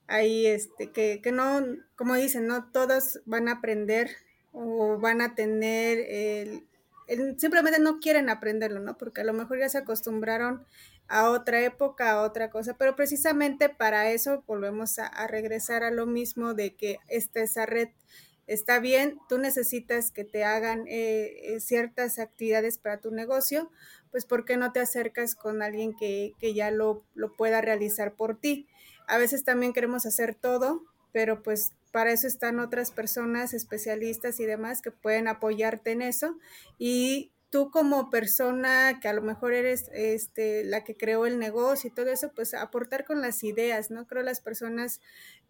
ahí, este, que, no, como dicen, no todos van a aprender o van a tener el, simplemente no quieren aprenderlo, ¿no? Porque a lo mejor ya se acostumbraron a otra época, a otra cosa, pero precisamente para eso volvemos a, regresar a lo mismo de que esta, esa red está bien, tú necesitas que te hagan eh, eh, ciertas actividades para tu negocio, pues ¿por qué no te acercas con alguien que, ya lo, lo, pueda realizar por ti? A veces también queremos hacer todo, pero pues para eso están otras personas especialistas y demás que pueden apoyarte en eso y tú como persona que a lo mejor eres este, la que creó el negocio y todo eso, pues aportar con las ideas, ¿no? Creo las personas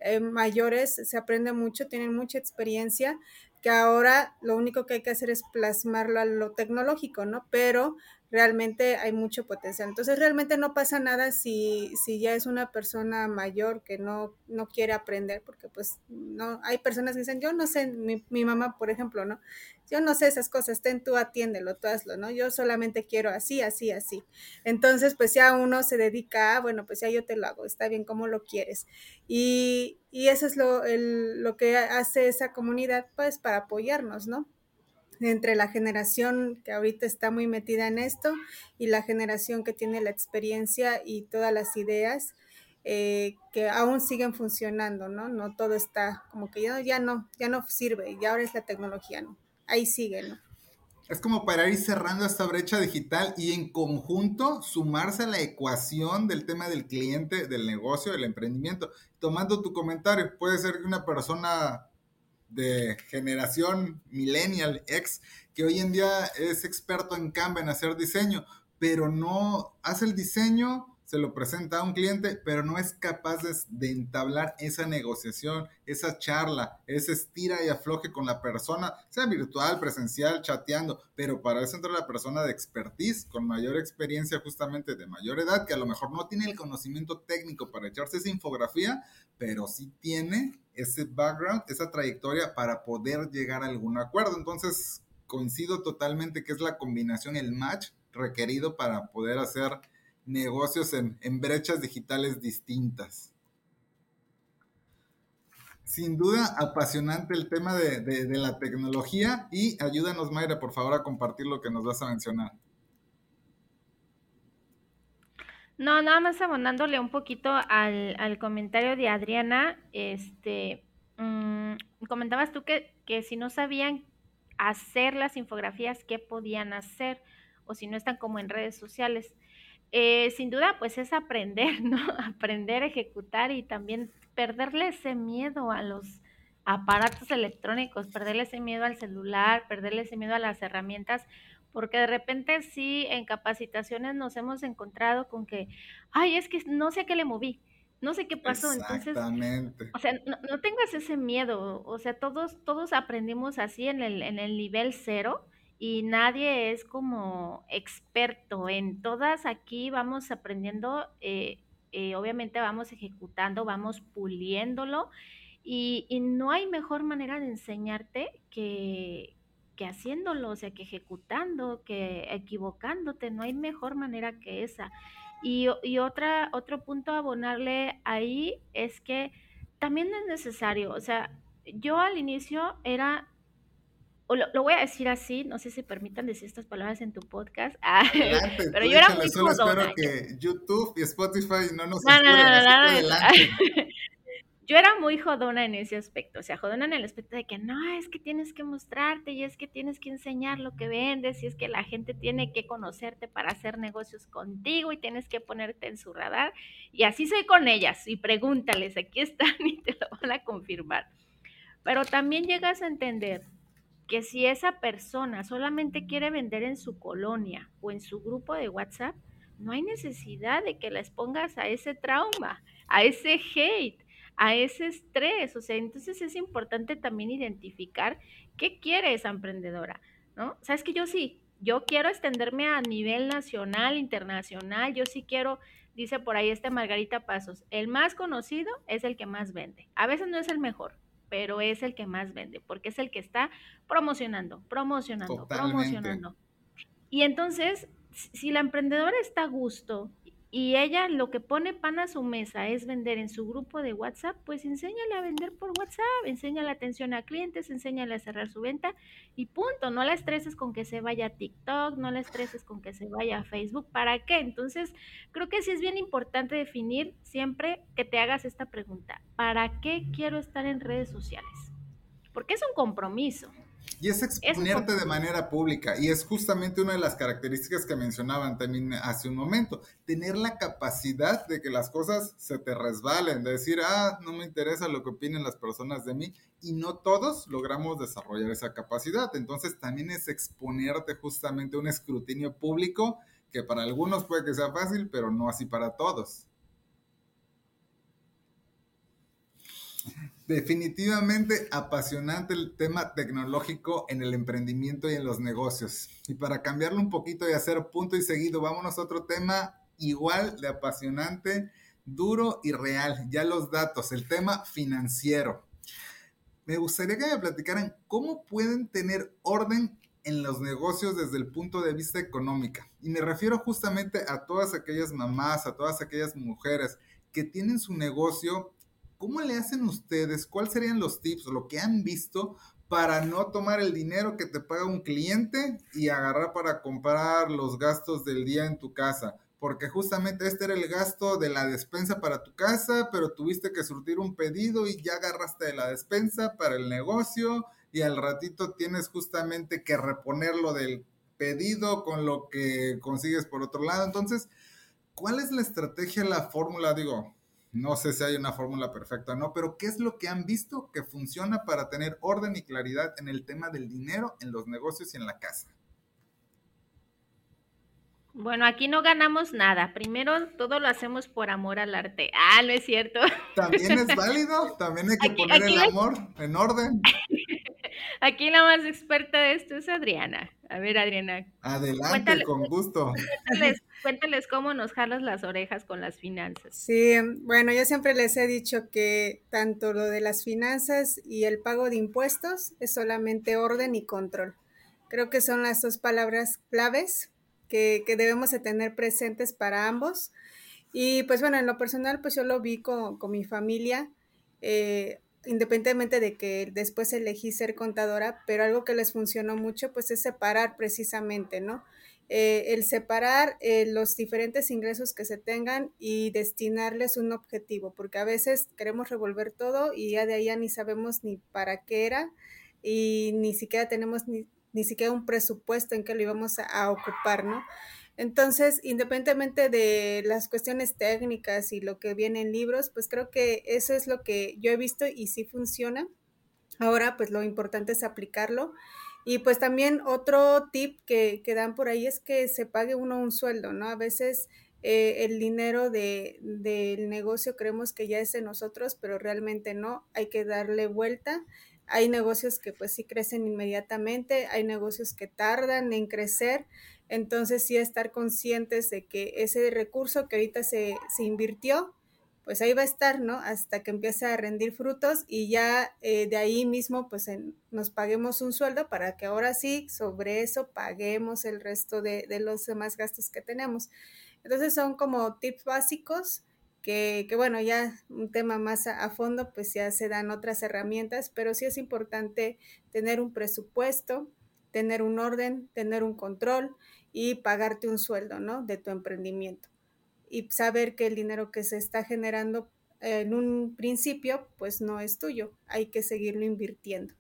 eh, mayores se aprende mucho, tienen mucha experiencia, que ahora lo único que hay que hacer es plasmarlo a lo tecnológico, ¿no? Pero realmente hay mucho potencial. Entonces realmente no pasa nada si, si ya es una persona mayor que no, no quiere aprender, porque pues no, hay personas que dicen, yo no sé, mi, mi mamá, por ejemplo, ¿no? Yo no sé esas cosas, ten tú, atiéndelo, tú hazlo, ¿no? Yo solamente quiero así, así, así. Entonces, pues ya uno se dedica a, bueno, pues ya yo te lo hago, está bien, como lo quieres. Y, y eso es lo, el, lo que hace esa comunidad, pues, para apoyarnos, ¿no? Entre la generación que ahorita está muy metida en esto y la generación que tiene la experiencia y todas las ideas. eh, que aún siguen funcionando, ¿no? No todo está como que ya, ya no, ya no sirve, ya ahora es la tecnología, ¿no? Ahí sigue, ¿no? Es como para ir cerrando esta brecha digital y en conjunto sumarse a la ecuación del tema del cliente, del negocio, del emprendimiento. Tomando tu comentario, puede ser que una persona de generación millennial, ex, que hoy en día es experto en Canva, en hacer diseño, pero no hace el diseño, se lo presenta a un cliente, pero no es capaz de, entablar esa negociación, esa charla, ese estira y afloje con la persona, sea virtual, presencial, chateando, pero para eso entra la persona de expertise, con mayor experiencia justamente de mayor edad, que a lo mejor no tiene el conocimiento técnico para echarse esa infografía, pero sí tiene ese background, esa trayectoria para poder llegar a algún acuerdo. Entonces, coincido totalmente que es la combinación, el match requerido para poder hacer negocios en, brechas digitales distintas. Sin duda, apasionante el tema de, la tecnología y ayúdanos, Mayra, por favor, a compartir lo que nos vas a mencionar. No, nada más abonándole un poquito al, comentario de Adriana, este, mm, comentabas tú que, que si no sabían hacer las infografías, ¿qué podían hacer? O si no están como en redes sociales. Eh, sin duda, pues es aprender, ¿no? Aprender ejecutar y también perderle ese miedo a los aparatos electrónicos, perderle ese miedo al celular, perderle ese miedo a las herramientas, porque de repente sí en capacitaciones nos hemos encontrado con que, ay, es que no sé qué le moví, no sé qué pasó. Entonces, o sea, no, no, tengas ese miedo, o sea, todos, todos aprendimos así en el, en el nivel cero y nadie es como experto en todas aquí vamos aprendiendo eh, eh, obviamente vamos ejecutando vamos puliéndolo y, no hay mejor manera de enseñarte que, que haciéndolo, o sea, que ejecutando, que equivocándote, no hay mejor manera que esa. Y, y otra, otro punto a abonarle ahí es que también es necesario, o sea, yo al inicio era o lo, voy a decir así, no sé si permitan decir estas palabras en tu podcast, ah, pero yo era muy solo jodona. espero que YouTube y Spotify no nos no, no, no, Yo era muy jodona en ese aspecto, o sea, jodona en el aspecto de que no, es que tienes que mostrarte y es que tienes que enseñar lo que vendes y es que la gente tiene que conocerte para hacer negocios contigo y tienes que ponerte en su radar. Y así soy con ellas y pregúntales, aquí están y te lo van a confirmar. Pero también llegas a entender que si esa persona solamente quiere vender en su colonia o en su grupo de WhatsApp, no hay necesidad de que la expongas a ese trauma, a ese hate, a ese estrés. O sea, entonces es importante también identificar qué quiere esa emprendedora, ¿no? Sabes que yo sí, yo quiero extenderme a nivel nacional, internacional, yo sí quiero, dice por ahí este Margarita Pasos, el más conocido es el que más vende. A veces no es el mejor, pero es el que más vende, porque es el que está promocionando, promocionando, promocionando. Y entonces, si la emprendedora está a gusto y ella lo que pone pan a su mesa es vender en su grupo de WhatsApp, pues enséñale a vender por WhatsApp, enséñale atención a clientes, enséñale a cerrar su venta y punto. No la estreses con que se vaya a TikTok, no la estreses con que se vaya a Facebook. ¿Para qué? Entonces, creo que sí es bien importante definir siempre que te hagas esta pregunta. ¿Para qué quiero estar en redes sociales? Porque es un compromiso. Y es exponerte de manera pública. Y es justamente una de las características que mencionaban también hace un momento. Tener la capacidad de que las cosas se te resbalen, de decir, ah, no me interesa lo que opinen las personas de mí. Y no todos logramos desarrollar esa capacidad. Entonces también es exponerte justamente a un escrutinio público que para algunos puede que sea fácil, pero no así para todos. Definitivamente apasionante el tema tecnológico en el emprendimiento y en los negocios. Y para cambiarlo un poquito y hacer punto y seguido, vámonos a otro tema igual de apasionante, duro y real. Ya los datos, el tema financiero. Me gustaría que me platicaran cómo pueden tener orden en los negocios desde el punto de vista económico. Y me refiero justamente a todas aquellas mamás, a todas aquellas mujeres que tienen su negocio ¿Cómo le hacen ustedes? ¿Cuáles serían los tips lo que han visto para no tomar el dinero que te paga un cliente y agarrar para comprar los gastos del día en tu casa? porque justamente este era el gasto de la despensa para tu casa, pero tuviste que surtir un pedido y ya agarraste de la despensa para el negocio y al ratito tienes justamente que reponerlo del pedido con lo que consigues por otro lado. Entonces, ¿cuál es la estrategia, la fórmula? Digo, no sé si hay una fórmula perfecta o no, pero ¿qué es lo que han visto que funciona para tener orden y claridad en el tema del dinero en los negocios y en la casa? Bueno, aquí no ganamos nada. Primero, todo lo hacemos por amor al arte. Ah, no es cierto. También es válido. También hay que poner el amor en orden. Aquí la más experta de esto es Adriana. A ver, Adriana. Adelante, con gusto. Cuéntales, cómo nos jalas las orejas con las finanzas. Sí, bueno, yo siempre les he dicho que tanto lo de las finanzas y el pago de impuestos es solamente orden y control. Creo que son las dos palabras claves que, debemos de tener presentes para ambos. Y pues bueno, en lo personal, pues yo lo vi con, con mi familia. Eh, independientemente de que después elegí ser contadora, pero algo que les funcionó mucho, pues es separar precisamente, ¿no? Eh, el separar eh, los diferentes ingresos que se tengan y destinarles un objetivo, porque a veces queremos revolver todo y ya de ahí ya ni sabemos ni para qué era y ni siquiera tenemos ni, ni siquiera un presupuesto en que lo íbamos a, a ocupar, ¿no? Entonces, independientemente de las cuestiones técnicas y lo que viene en libros, pues creo que eso es lo que yo he visto y sí funciona. Ahora, pues lo importante es aplicarlo. Y pues también otro tip que, que dan por ahí es que se pague uno un sueldo, ¿no? A veces eh, el dinero de, del negocio creemos que ya es de nosotros, pero realmente no, hay que darle vuelta. Hay negocios que pues sí crecen inmediatamente, hay negocios que tardan en crecer, entonces sí estar conscientes de que ese recurso que ahorita se, invirtió, pues ahí va a estar, ¿no? Hasta que empiece a rendir frutos y ya eh, de ahí mismo pues nos paguemos un sueldo para que ahora sí sobre eso paguemos el resto de, los demás gastos que tenemos. Entonces son como tips básicos que, que bueno, ya un tema más a, fondo pues ya se dan otras herramientas, pero sí es importante tener un presupuesto, tener un orden, tener un control y pagarte un sueldo, ¿no? De tu emprendimiento. Y saber que el dinero que se está generando en un principio, pues no es tuyo, hay que seguirlo invirtiendo.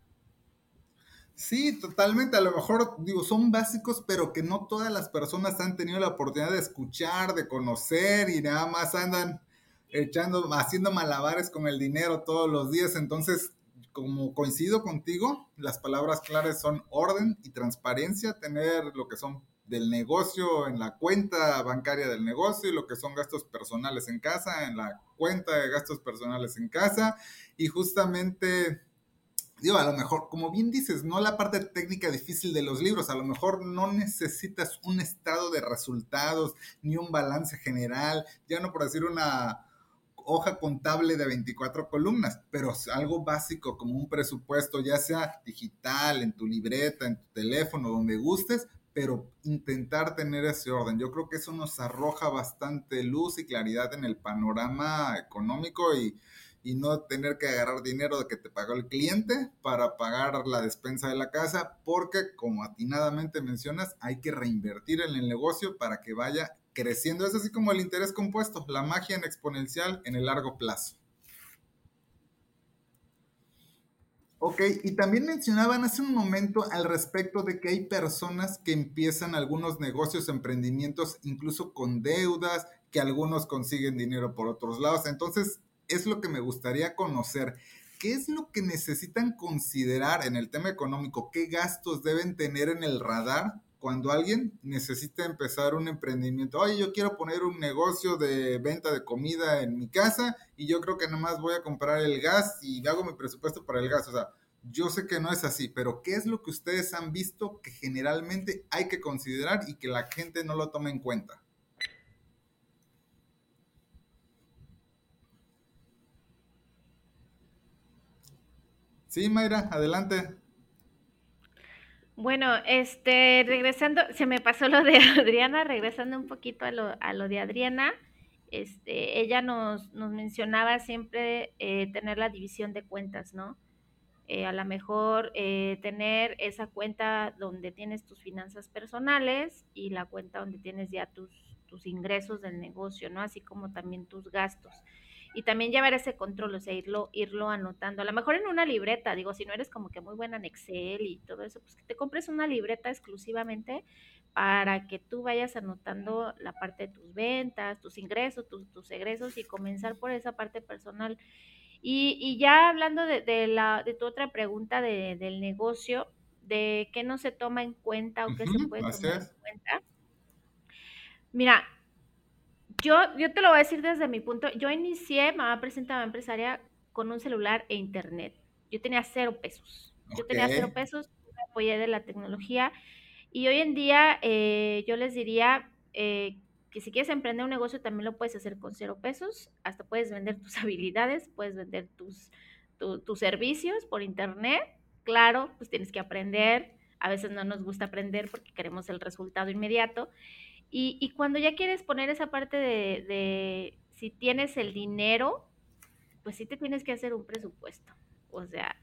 Sí, totalmente. A lo mejor, digo, son básicos, pero que no todas las personas han tenido la oportunidad de escuchar, de conocer y nada más andan echando, haciendo malabares con el dinero todos los días. Entonces, como coincido contigo, las palabras claras son orden y transparencia, tener lo que son del negocio en la cuenta bancaria del negocio y lo que son gastos personales en casa, en la cuenta de gastos personales en casa y justamente digo, a lo mejor, como bien dices, no la parte técnica difícil de los libros, a lo mejor no necesitas un estado de resultados ni un balance general, ya no por decir una hoja contable de 24 columnas, pero algo básico como un presupuesto, ya sea digital, en tu libreta, en tu teléfono, donde gustes, pero intentar tener ese orden. Yo creo que eso nos arroja bastante luz y claridad en el panorama económico y, y no tener que agarrar dinero de que te pagó el cliente para pagar la despensa de la casa, porque como atinadamente mencionas, hay que reinvertir en el negocio para que vaya creciendo. Es así como el interés compuesto, la magia en exponencial en el largo plazo. Ok, y también mencionaban hace un momento al respecto de que hay personas que empiezan algunos negocios, emprendimientos, incluso con deudas, que algunos consiguen dinero por otros lados. Entonces, es lo que me gustaría conocer. ¿Qué es lo que necesitan considerar en el tema económico? ¿Qué gastos deben tener en el radar cuando alguien necesita empezar un emprendimiento, oye, yo quiero poner un negocio de venta de comida en mi casa y yo creo que nomás voy a comprar el gas y hago mi presupuesto para el gas. O sea, yo sé que no es así, pero ¿qué es lo que ustedes han visto que generalmente hay que considerar y que la gente no lo toma en cuenta? Sí, Mayra, adelante. Bueno, este, regresando, se me pasó lo de Adriana, regresando un poquito a lo, a lo de Adriana, este, ella nos, nos mencionaba siempre eh, tener la división de cuentas, ¿no? Eh, a lo mejor eh, tener esa cuenta donde tienes tus finanzas personales y la cuenta donde tienes ya tus, tus ingresos del negocio, ¿no? Así como también tus gastos y también llevar ese control, o sea, irlo, irlo anotando. A lo mejor en una libreta, digo, si no eres como que muy buena en Excel y todo eso, pues que te compres una libreta exclusivamente para que tú vayas anotando la parte de tus ventas, tus ingresos, tus, tus egresos y comenzar por esa parte personal. Y, y ya hablando de, de, la, de tu otra pregunta de, del negocio, de qué no se toma en cuenta o qué se puede tomar en cuenta. Mira, yo, yo te lo voy a decir desde mi punto. Yo inicié Mamá Presenta Mamá Empresaria con un celular e internet. Yo tenía cero pesos. Yo tenía cero pesos, me apoyé de la tecnología. Y hoy en día eh, yo les diría eh, que si quieres emprender un negocio también lo puedes hacer con cero pesos. Hasta puedes vender tus habilidades, puedes vender tus, tus servicios por internet. Claro, pues tienes que aprender. A veces no nos gusta aprender porque queremos el resultado inmediato. Y, cuando ya quieres poner esa parte de, si tienes el dinero, pues sí te tienes que hacer un presupuesto. O sea,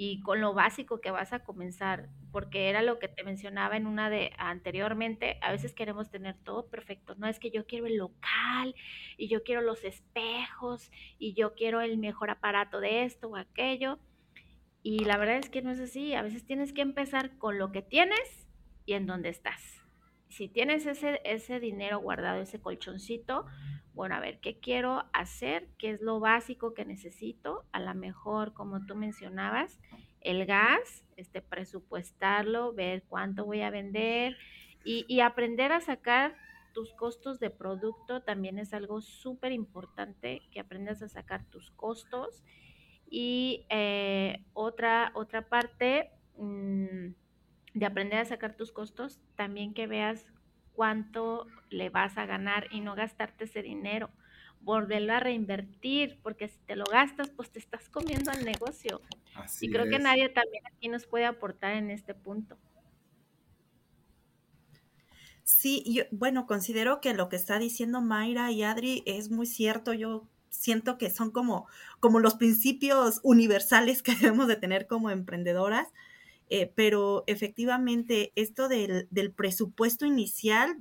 y con lo básico que vas a comenzar, porque era lo que te mencionaba en una de anteriormente, a veces queremos tener todo perfecto, no es que yo quiero el local y yo quiero los espejos y yo quiero el mejor aparato de esto o aquello, y la verdad es que no es así, a veces tienes que empezar con lo que tienes y en donde estás si tienes ese, ese dinero guardado, ese colchoncito, bueno, a ver, ¿qué quiero hacer? ¿Qué es lo básico que necesito? A lo mejor, como tú mencionabas, el gas, este, presupuestarlo, ver cuánto voy a vender y, aprender a sacar tus costos de producto también es algo súper importante, que aprendas a sacar tus costos. Y eh, otra, otra parte, mmm, de aprender a sacar tus costos, también que veas cuánto le vas a ganar y no gastarte ese dinero, volverlo a reinvertir, porque si te lo gastas, pues te estás comiendo al negocio. y creo que nadie también aquí nos puede aportar en este punto. Sí, yo, bueno, considero que lo que está diciendo Mayra y Adri es muy cierto. Yo siento que son como, como los principios universales que debemos de tener como emprendedoras. Eh, pero efectivamente, esto del, presupuesto inicial,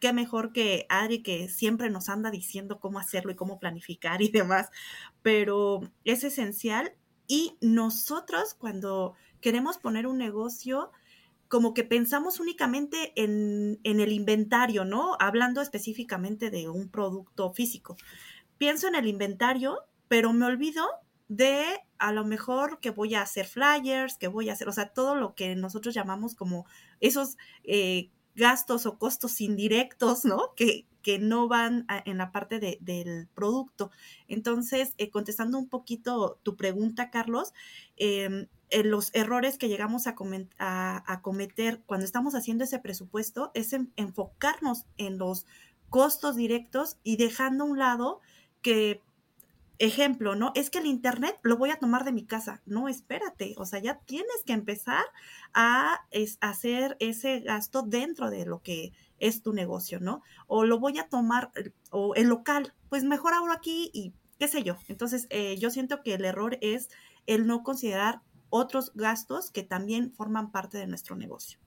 qué mejor que Adri, que siempre nos anda diciendo cómo hacerlo y cómo planificar y demás, pero es esencial. Y nosotros cuando queremos poner un negocio, como que pensamos únicamente en, en, el inventario, ¿no? Hablando específicamente de un producto físico. Pienso en el inventario, pero me olvido de a lo mejor que voy a hacer flyers, que voy a hacer, o sea, todo lo que nosotros llamamos como esos eh, gastos o costos indirectos, ¿no? Que, que no van en la parte de, del producto. Entonces, eh, contestando un poquito tu pregunta, Carlos, em, los errores que llegamos a, a, cometer cuando estamos haciendo ese presupuesto es enfocarnos en los costos directos y dejando a un lado que ejemplo, ¿no? Es que el Internet lo voy a tomar de mi casa. No, espérate, o sea, ya tienes que empezar a hacer ese gasto dentro de lo que es tu negocio, ¿no? O lo voy a tomar, eh, o el local, pues mejor ahora aquí y qué sé yo. Entonces, eh, yo siento que el error es el no considerar otros gastos que también forman parte de nuestro negocio.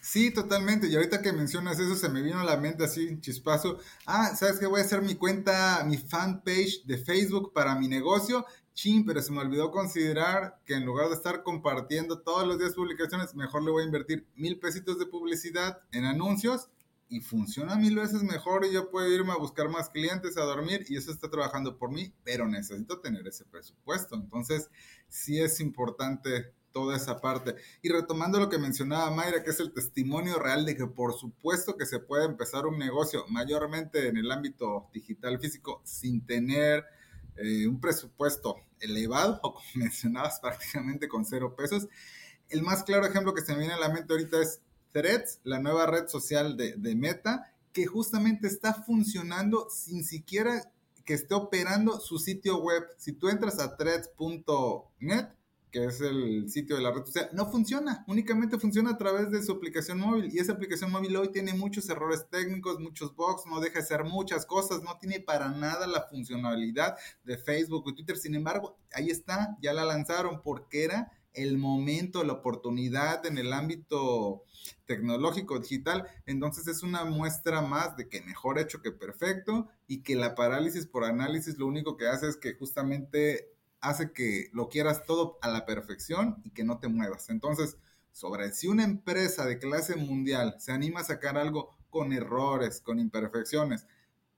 Sí, totalmente. Y ahorita que mencionas eso, se me vino a la mente así un chispazo. Ah, ¿sabes qué? Voy a hacer mi cuenta, mi fanpage de Facebook para mi negocio. Chin, pero se me olvidó considerar que en lugar de estar compartiendo todos los días publicaciones, mejor le voy a invertir mil pesitos de publicidad en anuncios y funciona mil veces mejor y yo puedo irme a buscar más clientes, a dormir y eso está trabajando por mí, pero necesito tener ese presupuesto. Entonces, sí es importante toda esa parte. Y retomando lo que mencionaba Mayra, que es el testimonio real de que por supuesto que se puede empezar un negocio mayormente en el ámbito digital físico sin tener eh, un presupuesto elevado o como mencionabas prácticamente con cero pesos. El más claro ejemplo que se me viene a la mente ahorita es Threads, la nueva red social de, de Meta, que justamente está funcionando sin siquiera que esté operando su sitio web. Si tú entras a threads.net, que es el sitio de la red social, no funciona, únicamente funciona a través de su aplicación móvil y esa aplicación móvil hoy tiene muchos errores técnicos, muchos bugs, no deja de hacer muchas cosas, no tiene para nada la funcionalidad de Facebook o Twitter, sin embargo, ahí está, ya la lanzaron porque era el momento, la oportunidad en el ámbito tecnológico digital, entonces es una muestra más de que mejor hecho que perfecto y que la parálisis por análisis lo único que hace es que justamente hace que lo quieras todo a la perfección y que no te muevas. Entonces, sobre si una empresa de clase mundial se anima a sacar algo con errores, con imperfecciones,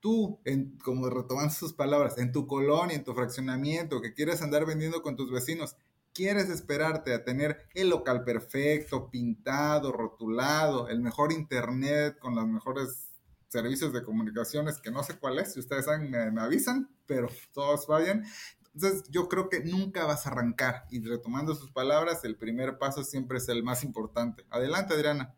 tú, en, como retomando sus palabras, en tu colonia, en tu fraccionamiento, que quieres andar vendiendo con tus vecinos, quieres esperarte a tener el local perfecto, pintado, rotulado, el mejor internet con los mejores servicios de comunicaciones, que no sé cuál es, si ustedes saben, me, me avisan, pero todos vayan. Entonces, yo creo que nunca vas a arrancar. Y retomando sus palabras, el primer paso siempre es el más importante. Adelante, Adriana.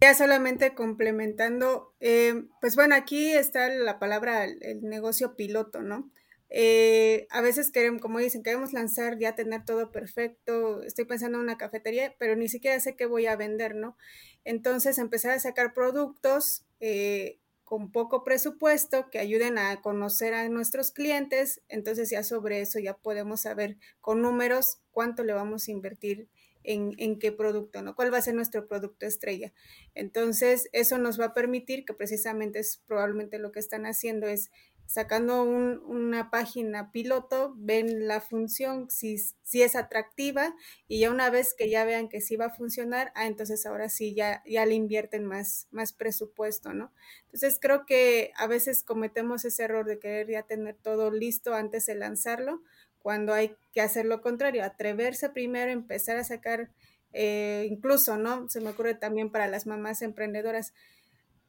Ya solamente complementando, eh, pues bueno, aquí está la palabra, el negocio piloto, ¿no? Eh, a veces queremos, como dicen, queremos lanzar, ya tener todo perfecto, estoy pensando en una cafetería, pero ni siquiera sé qué voy a vender, ¿no? Entonces empezar a sacar productos eh, con poco presupuesto que ayuden a conocer a nuestros clientes, entonces ya sobre eso ya podemos saber con números cuánto le vamos a invertir en, en, qué producto, ¿no? ¿Cuál va a ser nuestro producto estrella? Entonces, eso nos va a permitir que precisamente es probablemente lo que están haciendo es sacando una página piloto, ven la función, si, si, es atractiva y ya una vez que ya vean que sí va a funcionar, ah, entonces ahora sí ya, ya le invierten más, más presupuesto, ¿no? Entonces creo que a veces cometemos ese error de querer ya tener todo listo antes de lanzarlo, cuando hay que hacer lo contrario, atreverse primero, empezar a sacar, eh, incluso, ¿no? Se me ocurre también para las mamás emprendedoras,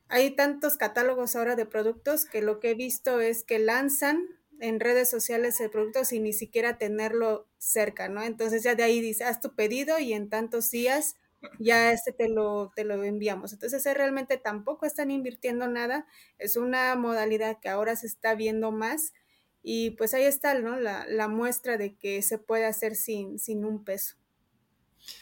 hay tantos catálogos ahora de productos que lo que he visto es que lanzan en redes sociales el producto sin ni siquiera tenerlo cerca, ¿no? Entonces ya de ahí dice, haz tu pedido y en tantos días ya este te lo, te lo enviamos. Entonces realmente tampoco están invirtiendo nada, es una modalidad que ahora se está viendo más y pues ahí está, ¿no? La, la muestra de que se puede hacer sin, sin un peso.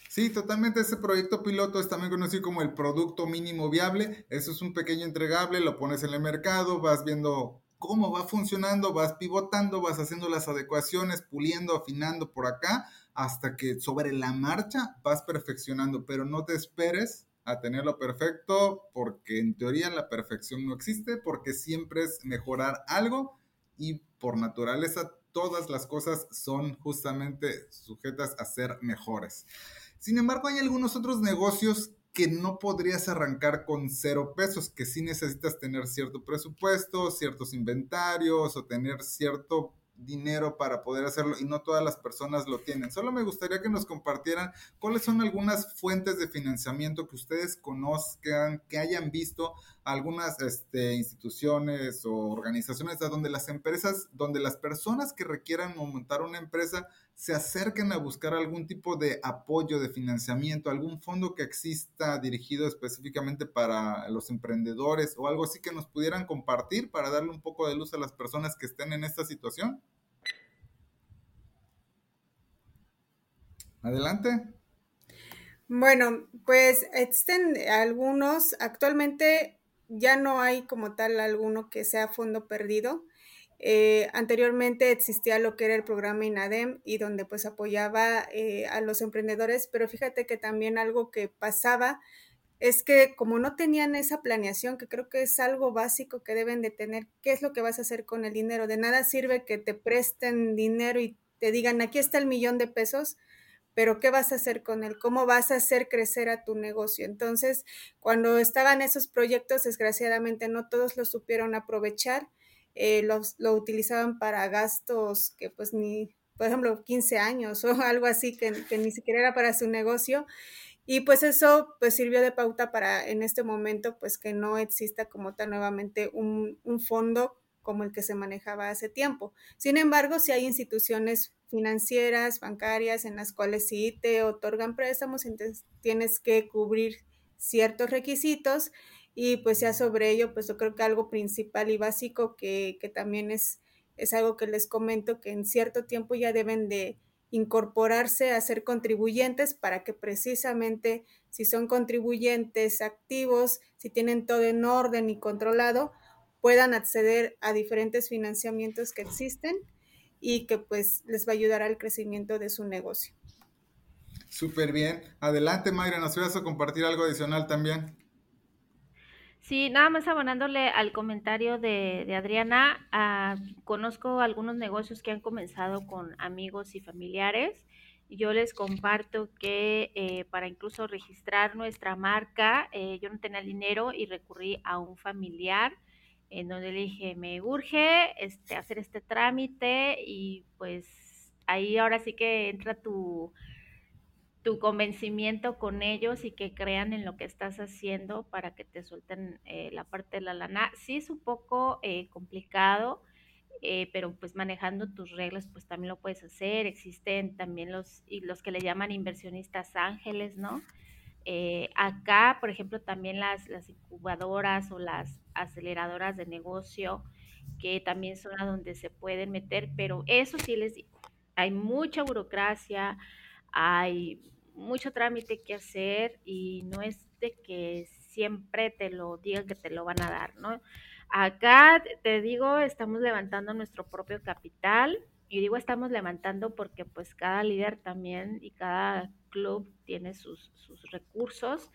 Sí, totalmente. Ese proyecto piloto es también conocido como el producto mínimo viable. Eso es un pequeño entregable, lo pones en el mercado, vas viendo cómo va funcionando, vas pivotando, vas haciendo las adecuaciones, puliendo, afinando por acá, hasta que sobre la marcha vas perfeccionando, pero no te esperes a tenerlo perfecto, porque en teoría la perfección no existe, porque siempre es mejorar algo y por naturaleza todas las cosas son justamente sujetas a ser mejores. Sin embargo, hay algunos otros negocios que no podrías arrancar con cero pesos, que sí necesitas tener cierto presupuesto, ciertos inventarios o tener cierto dinero para poder hacerlo y no todas las personas lo tienen. Solo me gustaría que nos compartieran cuáles son algunas fuentes de financiamiento que ustedes conozcan, que hayan visto algunas este, instituciones o organizaciones donde las empresas, donde las personas que requieran montar una empresa se acerquen a buscar algún tipo de apoyo, de financiamiento, algún fondo que exista dirigido específicamente para los emprendedores o algo así que nos pudieran compartir para darle un poco de luz a las personas que estén en esta situación. Adelante. Bueno, pues existen algunos, actualmente ya no hay como tal alguno que sea fondo perdido. Eh, anteriormente existía lo que era el programa INADEM y donde pues apoyaba eh, a los emprendedores, pero fíjate que también algo que pasaba es que como no tenían esa planeación, que creo que es algo básico que deben de tener, ¿qué es lo que vas a hacer con el dinero? De nada sirve que te presten dinero y te digan, aquí está el millón de pesos, pero ¿qué vas a hacer con él? ¿Cómo vas a hacer crecer a tu negocio? Entonces, cuando estaban esos proyectos, desgraciadamente no todos los supieron aprovechar eh, los, lo utilizaban para gastos que pues ni, por ejemplo, 15 años o algo así que, que, ni siquiera era para su negocio. Y pues eso pues sirvió de pauta para en este momento pues que no exista como tal nuevamente un, un fondo como el que se manejaba hace tiempo. Sin embargo, si hay instituciones financieras, bancarias, en las cuales sí te otorgan préstamos, entonces tienes que cubrir ciertos requisitos y pues ya sobre ello, pues yo creo que algo principal y básico que, que también es, es algo que les comento, que en cierto tiempo ya deben de incorporarse a ser contribuyentes para que precisamente si son contribuyentes activos, si tienen todo en orden y controlado, puedan acceder a diferentes financiamientos que existen y que pues les va a ayudar al crecimiento de su negocio. Súper bien. Adelante, Mayra, ¿nos ibas a compartir algo adicional también? Sí, nada más abonándole al comentario de, Adriana, ah, conozco algunos negocios que han comenzado con amigos y familiares. Yo les comparto que eh, para incluso registrar nuestra marca, eh, yo no tenía dinero y recurrí a un familiar en donde le dije, me urge este, hacer este trámite y pues ahí ahora sí que entra tu tu convencimiento con ellos y que crean en lo que estás haciendo para que te suelten eh, la parte de la lana. Sí es un poco eh, complicado, eh, pero pues manejando tus reglas pues también lo puedes hacer. Existen también los, y los que le llaman inversionistas ángeles, ¿no? Acá, por ejemplo, también las, las incubadoras o las aceleradoras de negocio, que también son a donde se pueden meter, pero eso sí les digo, hay mucha burocracia, hay mucho trámite que hacer y no es de que siempre te lo digan que te lo van a dar, ¿no? Acá te digo, estamos levantando nuestro propio capital y digo estamos levantando porque pues cada líder también y cada club tiene sus, recursos.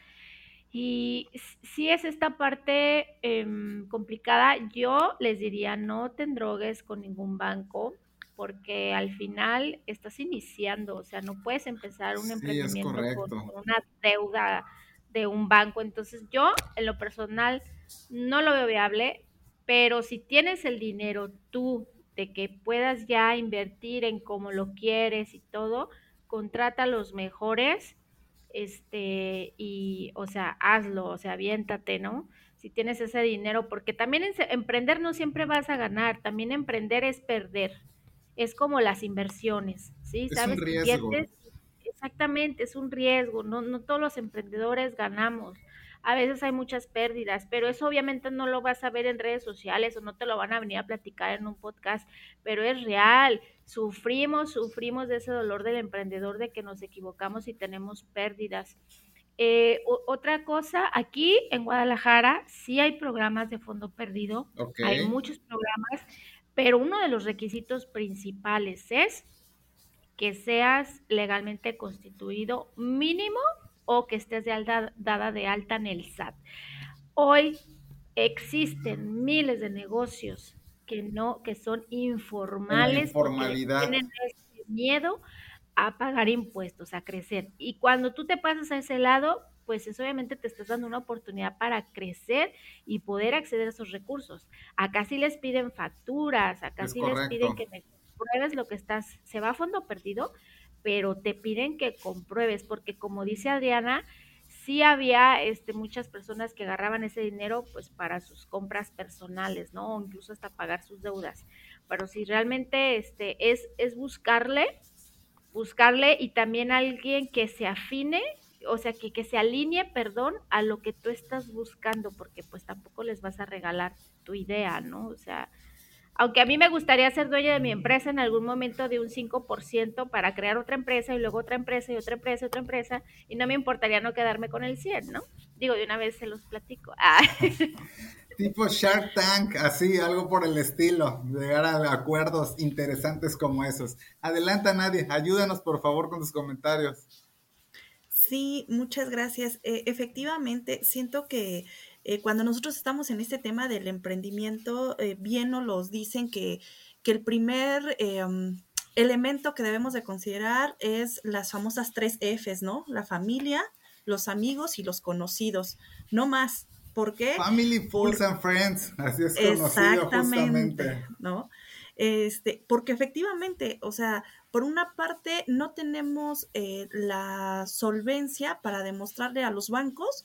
Y si es esta parte em, complicada, yo les diría no te drogues con ningún banco porque al final estás iniciando, o sea, no puedes empezar un emprendimiento con una deuda de un banco. Entonces yo, en lo personal, no lo veo viable, pero si tienes el dinero tú de que puedas ya invertir en cómo lo quieres y todo, contrata a los mejores, este, y, o sea, hazlo, o sea, aviéntate, ¿no? Si tienes ese dinero, porque también emprender no siempre vas a ganar, también emprender es perder es como las inversiones, ¿sí? Es un riesgo. exactamente, es un riesgo, no, no todos los emprendedores ganamos. A veces hay muchas pérdidas, pero eso obviamente no lo vas a ver en redes sociales o no te lo van a venir a platicar en un podcast, pero es real. Sufrimos, sufrimos de ese dolor del emprendedor de que nos equivocamos y tenemos pérdidas. Eh, otra cosa, aquí en Guadalajara sí hay programas de fondo perdido, hay muchos programas, pero uno de los requisitos principales es que seas legalmente constituido mínimo o que estés de dada de alta en el SAT. Hoy existen miles de negocios que no, que son informales, tienen ese miedo a pagar impuestos, a crecer. Y cuando tú te pasas a ese lado, pues eso obviamente te estás dando una oportunidad para crecer y poder acceder a esos recursos. Acá sí les piden facturas, acá sí les piden que me compruebes lo que estás, se va a fondo perdido, pero te piden que compruebes, porque como dice Adriana, sí había este, muchas personas que agarraban ese dinero pues para sus compras personales, ¿no? O incluso hasta pagar sus deudas. Pero si realmente este, es, es buscarle, buscarle y también alguien que se afine o sea, que, que se alinee, perdón, a lo que tú estás buscando, porque pues tampoco les vas a regalar tu idea, ¿no? O sea, aunque a mí me gustaría ser dueña de mi empresa en algún momento de un 5% para crear otra empresa y luego otra empresa y otra empresa y otra empresa, y no me importaría no quedarme con el 100, ¿no? Digo, de una vez se los platico. Ah. Tipo Shark Tank, así, algo por el estilo, llegar a acuerdos interesantes como esos. Adelanta nadie, ayúdanos por favor con tus comentarios. Sí, muchas gracias. Eh, efectivamente, siento que eh, cuando nosotros estamos en este tema del emprendimiento, eh, bien nos los dicen que, que el primer em, elemento que debemos de considerar es las famosas tres Fs, ¿no? La familia, los amigos y los conocidos, no más. ¿Por qué? Family, fools and friends, así es conocido justamente. ¿no? Este, porque efectivamente, o sea, por una parte no tenemos eh, la solvencia para demostrarle a los bancos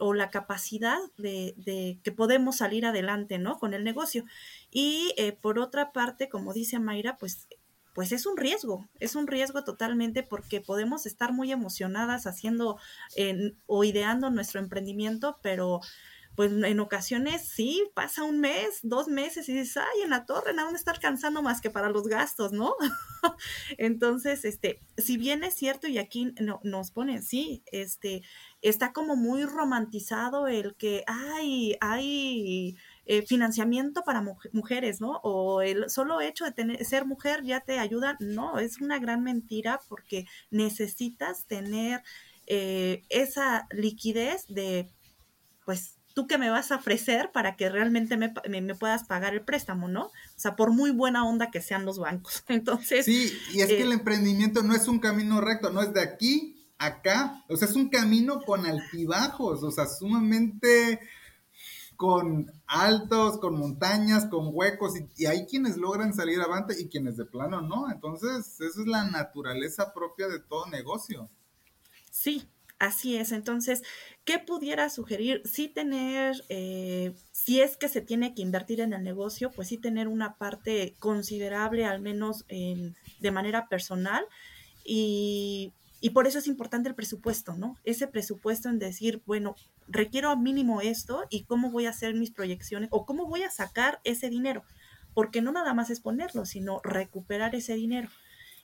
o la capacidad de, de que podemos salir adelante, ¿no? Con el negocio. Y eh, por otra parte, como dice Mayra, pues pues es un riesgo, es un riesgo totalmente porque podemos estar muy emocionadas haciendo o ideando nuestro emprendimiento, pero pues en ocasiones sí, pasa un mes, dos meses y dices, ay, en la torre nada más está alcanzando más que para los gastos, ¿no? Entonces, este, si bien es cierto y aquí no, nos ponen, sí, este, está como muy romantizado el que, ay, hay eh, financiamiento para mujeres, ¿no? O el solo hecho de tener, ser mujer ya te ayuda. No, es una gran mentira porque necesitas tener eh, esa liquidez de, pues, tú que me vas a ofrecer para que realmente me, puedas pagar el préstamo, ¿no? O sea, por muy buena onda que sean los bancos. Entonces. Sí, y es que el eh, emprendimiento no es un camino recto, no es de aquí acá. O sea, es un camino con altibajos, o sea, sumamente con altos, con montañas, con huecos, y, y, hay quienes logran salir avante y quienes de plano no. Entonces, esa es la naturaleza propia de todo negocio. Sí, Así es, entonces, ¿qué pudiera sugerir? Sí tener, eh, si es que se tiene que invertir en el negocio, pues sí tener una parte considerable, al menos de manera personal, y, y por eso es importante el presupuesto, ¿no? Ese presupuesto en decir, bueno, requiero mínimo esto y cómo voy a hacer mis proyecciones o cómo voy a sacar ese dinero, porque no nada más es ponerlo, sino recuperar ese dinero.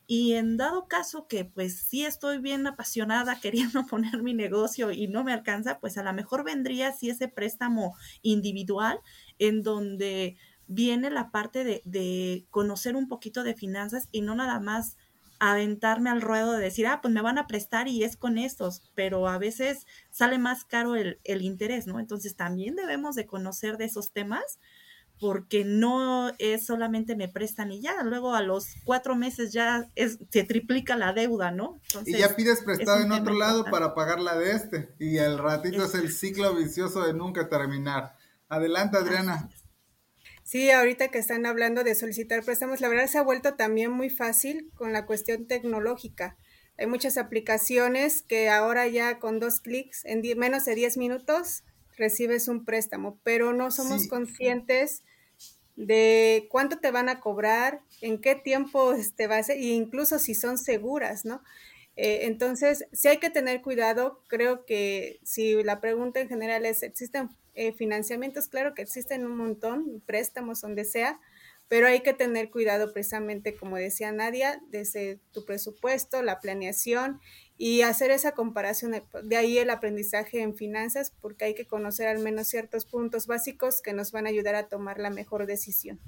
Y en dado caso que pues sí estoy bien apasionada queriendo poner mi negocio y no me alcanza, pues a lo mejor vendría si ese préstamo individual en donde viene la parte de, de, conocer un poquito de finanzas y no nada más aventarme al ruedo de decir, ah, pues me van a prestar y es con estos, pero a veces sale más caro el, el interés, ¿no? Entonces también debemos de conocer de esos temas porque no es solamente me prestan y ya, luego a los cuatro meses ya es, se triplica la deuda, ¿no? y ya pides prestado en otro lado para pagar la de este, y el ratito es, el ciclo vicioso de nunca terminar. Adelante, Adriana. Sí, ahorita que están hablando de solicitar préstamos, la verdad se ha vuelto también muy fácil con la cuestión tecnológica. Hay muchas aplicaciones que ahora ya con dos clics, en menos de 10 minutos, recibes un préstamo, pero no somos conscientes de cuánto te van a cobrar, en qué tiempo te este, va a ser, e incluso si son seguras, ¿no? Eh, entonces, sí hay que tener cuidado. Creo que si la pregunta en general es, ¿existen eh, financiamientos? Claro que existen un montón, préstamos donde sea, pero hay que tener cuidado precisamente, como decía Nadia, desde tu presupuesto, la planeación y hacer esa comparación. De ahí el aprendizaje en finanzas, porque hay que conocer al menos ciertos puntos básicos que nos van a ayudar a tomar la mejor decisión.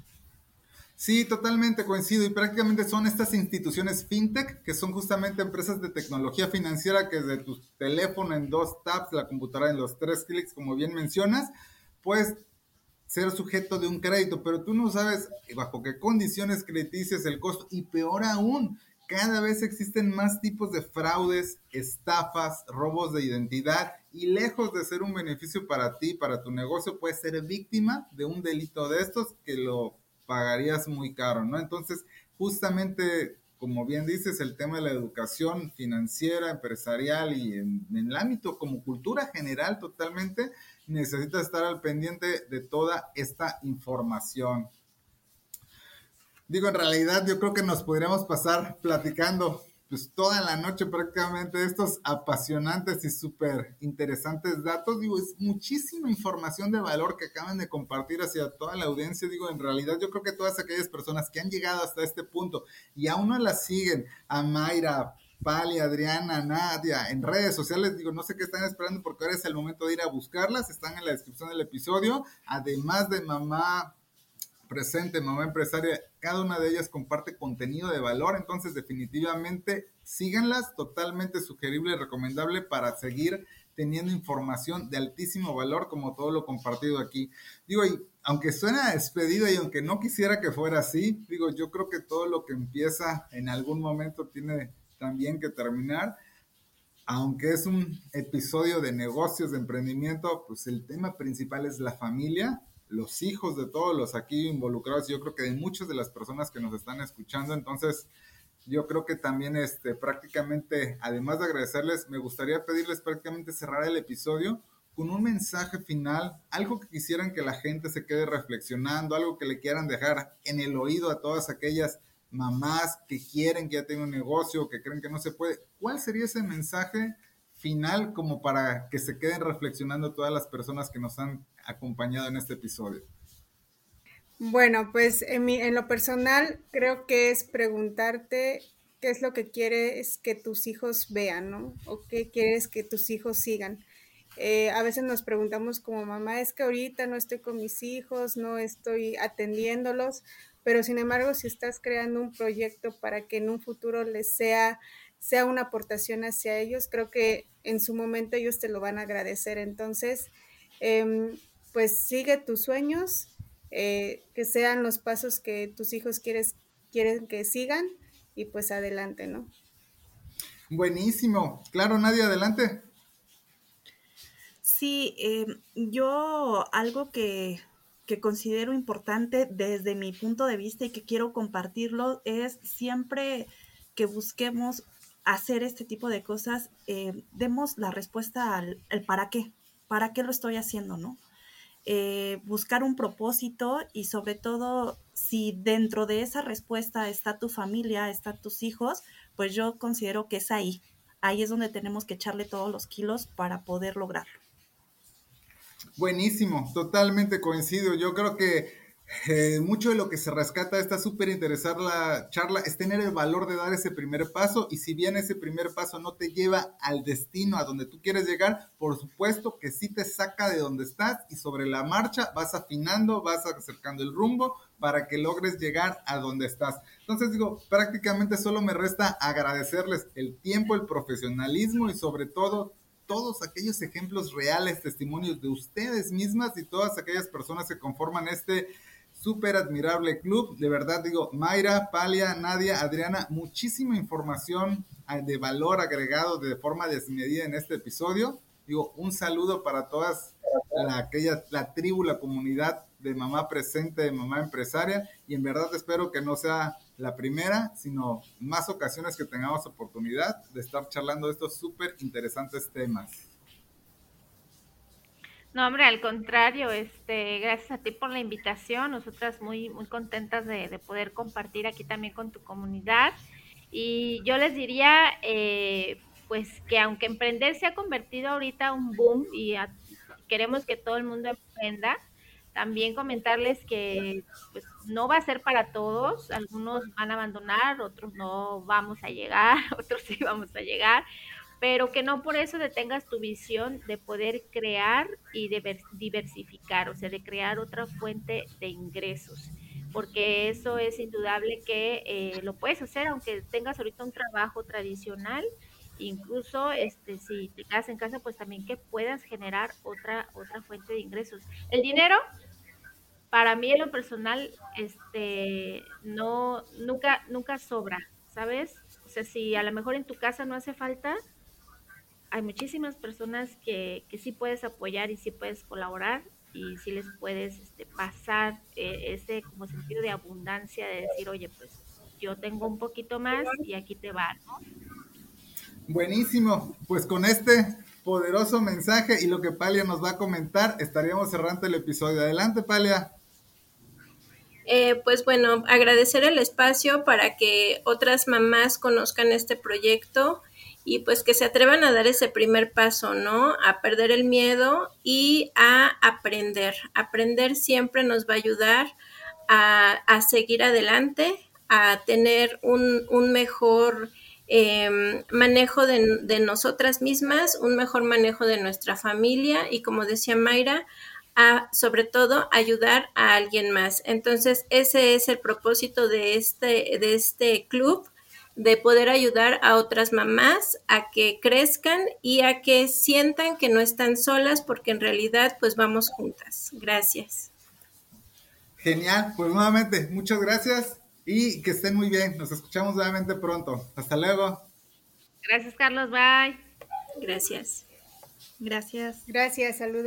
Sí, totalmente coincido. Y prácticamente son estas instituciones fintech, que son justamente empresas de tecnología financiera que desde tu teléfono en dos taps, la computadora en los tres clics, como bien mencionas, puedes ser sujeto de un crédito, pero tú no sabes bajo qué condiciones crediticias el costo y peor aún, cada vez existen más tipos de fraudes, estafas, robos de identidad y lejos de ser un beneficio para ti, para tu negocio, puedes ser víctima de un delito de estos que lo pagarías muy caro, ¿no? Entonces, justamente, como bien dices, el tema de la educación financiera, empresarial y en, el ámbito como cultura general totalmente, necesita estar al pendiente de toda esta información. Digo, en realidad yo creo que nos podríamos pasar platicando pues toda la noche prácticamente estos apasionantes y súper interesantes datos. Digo, es muchísima información de valor que acaban de compartir hacia toda la audiencia. Digo, en realidad yo creo que todas aquellas personas que han llegado hasta este punto y aún no la siguen, a Mayra, Pali, Adriana, Nadia, en redes sociales, digo, no sé qué están esperando porque ahora es el momento de ir a buscarlas, están en la descripción del episodio, además de mamá presente, mamá empresaria, cada una de ellas comparte contenido de valor, entonces definitivamente síganlas, totalmente sugerible y recomendable para seguir teniendo información de altísimo valor como todo lo compartido aquí. Digo, y aunque suena despedida y aunque no quisiera que fuera así, digo, yo creo que todo lo que empieza en algún momento tiene también que terminar. Aunque es un episodio de negocios, de emprendimiento, pues el tema principal es la familia los hijos de todos los aquí involucrados, yo creo que de muchas de las personas que nos están escuchando, entonces yo creo que también este, prácticamente, además de agradecerles, me gustaría pedirles prácticamente cerrar el episodio con un mensaje final, algo que quisieran que la gente se quede reflexionando, algo que le quieran dejar en el oído a todas aquellas mamás que quieren que ya tenga un negocio, que creen que no se puede. ¿Cuál sería ese mensaje final como para que se queden reflexionando todas las personas que nos han acompañado en este episodio? Bueno, pues en, en lo personal creo que es preguntarte qué es lo que quieres que tus hijos vean, ¿no? O qué quieres que tus hijos sigan. Eh, a veces nos preguntamos como mamá, es que ahorita no estoy con mis hijos, no estoy atendiéndolos, pero sin embargo, si estás creando un proyecto para que en un futuro les sea, sea una aportación hacia ellos, creo que en su momento ellos te lo van a agradecer. Entonces, em, pues sigue tus sueños, eh, que sean los pasos que tus hijos quieres, quieren que sigan y pues adelante, ¿no? Buenísimo. Claro, Nadia, adelante. Sí, em, yo algo que, que considero importante desde mi punto de vista y que quiero compartirlo es siempre que busquemos hacer este tipo de cosas, eh, demos la respuesta al, al, para qué, para qué lo estoy haciendo, ¿no? Eh, buscar un propósito y sobre todo si dentro de esa respuesta está tu familia, están tus hijos, pues yo considero que es ahí. Ahí es donde tenemos que echarle todos los kilos para poder lograrlo. Buenísimo, totalmente coincido. Yo creo que eh, mucho de lo que se rescata esta súper interesante la charla es tener el valor de dar ese primer paso y si bien ese primer paso no te lleva al destino a donde tú quieres llegar, por supuesto que sí te saca de donde estás y sobre la marcha vas afinando, vas acercando el rumbo para que logres llegar a donde estás. Entonces digo, prácticamente solo me resta agradecerles el tiempo, el profesionalismo y sobre todo todos aquellos ejemplos reales, testimonios de ustedes mismas y todas aquellas personas que conforman este súper admirable club. De verdad digo, Mayra, Palia, Nadia, Adriana, muchísima información ah, de valor agregado de forma desmedida en este episodio. Digo, un saludo para todas la, aquella, la tribu, la comunidad de mamá presente, de mamá empresaria. Y en verdad espero que no sea la primera, sino más ocasiones que tengamos oportunidad de estar charlando de estos súper interesantes temas. No, hombre, al contrario, este, gracias a ti por la invitación. Nosotras muy, muy contentas de, poder compartir aquí también con tu comunidad. Y yo les diría, eh, pues que aunque emprender se ha convertido ahorita un boom y queremos que todo el mundo emprenda, también comentarles que pues, no va a ser para todos. Algunos van a abandonar, otros no vamos a llegar, otros sí vamos a llegar pero que no por eso detengas tu visión de poder crear y diversificar, o sea, de crear otra fuente de ingresos, porque eso es indudable que eh, lo puedes hacer aunque tengas ahorita un trabajo tradicional, incluso este si te quedas en casa, pues también que puedas generar otra otra fuente de ingresos. El dinero para mí en lo personal este no nunca nunca sobra, ¿sabes? O sea, si a lo mejor en tu casa no hace falta, hay muchísimas personas que, que sí puedes apoyar y sí puedes colaborar y sí les puedes este, pasar eh, ese como sentido de abundancia de decir, oye, pues yo tengo un poquito más y aquí te va, ¿no? Buenísimo, pues con este poderoso mensaje y lo que Palia nos va a comentar, estaríamos cerrando el episodio. Adelante, Palia. Eh, pues bueno, agradecer el espacio para que otras mamás conozcan este proyecto y pues que se atrevan a dar ese primer paso, ¿no? A perder el miedo y a aprender. Aprender siempre nos va a ayudar a, seguir adelante, a tener un, mejor em, manejo de, de, nosotras mismas, un mejor manejo de nuestra familia y como decía Mayra, a sobre todo ayudar a alguien más. Entonces, ese es el propósito de este, de este club de poder ayudar a otras mamás a que crezcan y a que sientan que no están solas porque en realidad pues vamos juntas. Gracias. Genial, pues nuevamente muchas gracias y que estén muy bien. Nos escuchamos nuevamente pronto. Hasta luego. Gracias Carlos, bye. Gracias. Gracias. Gracias, saludos.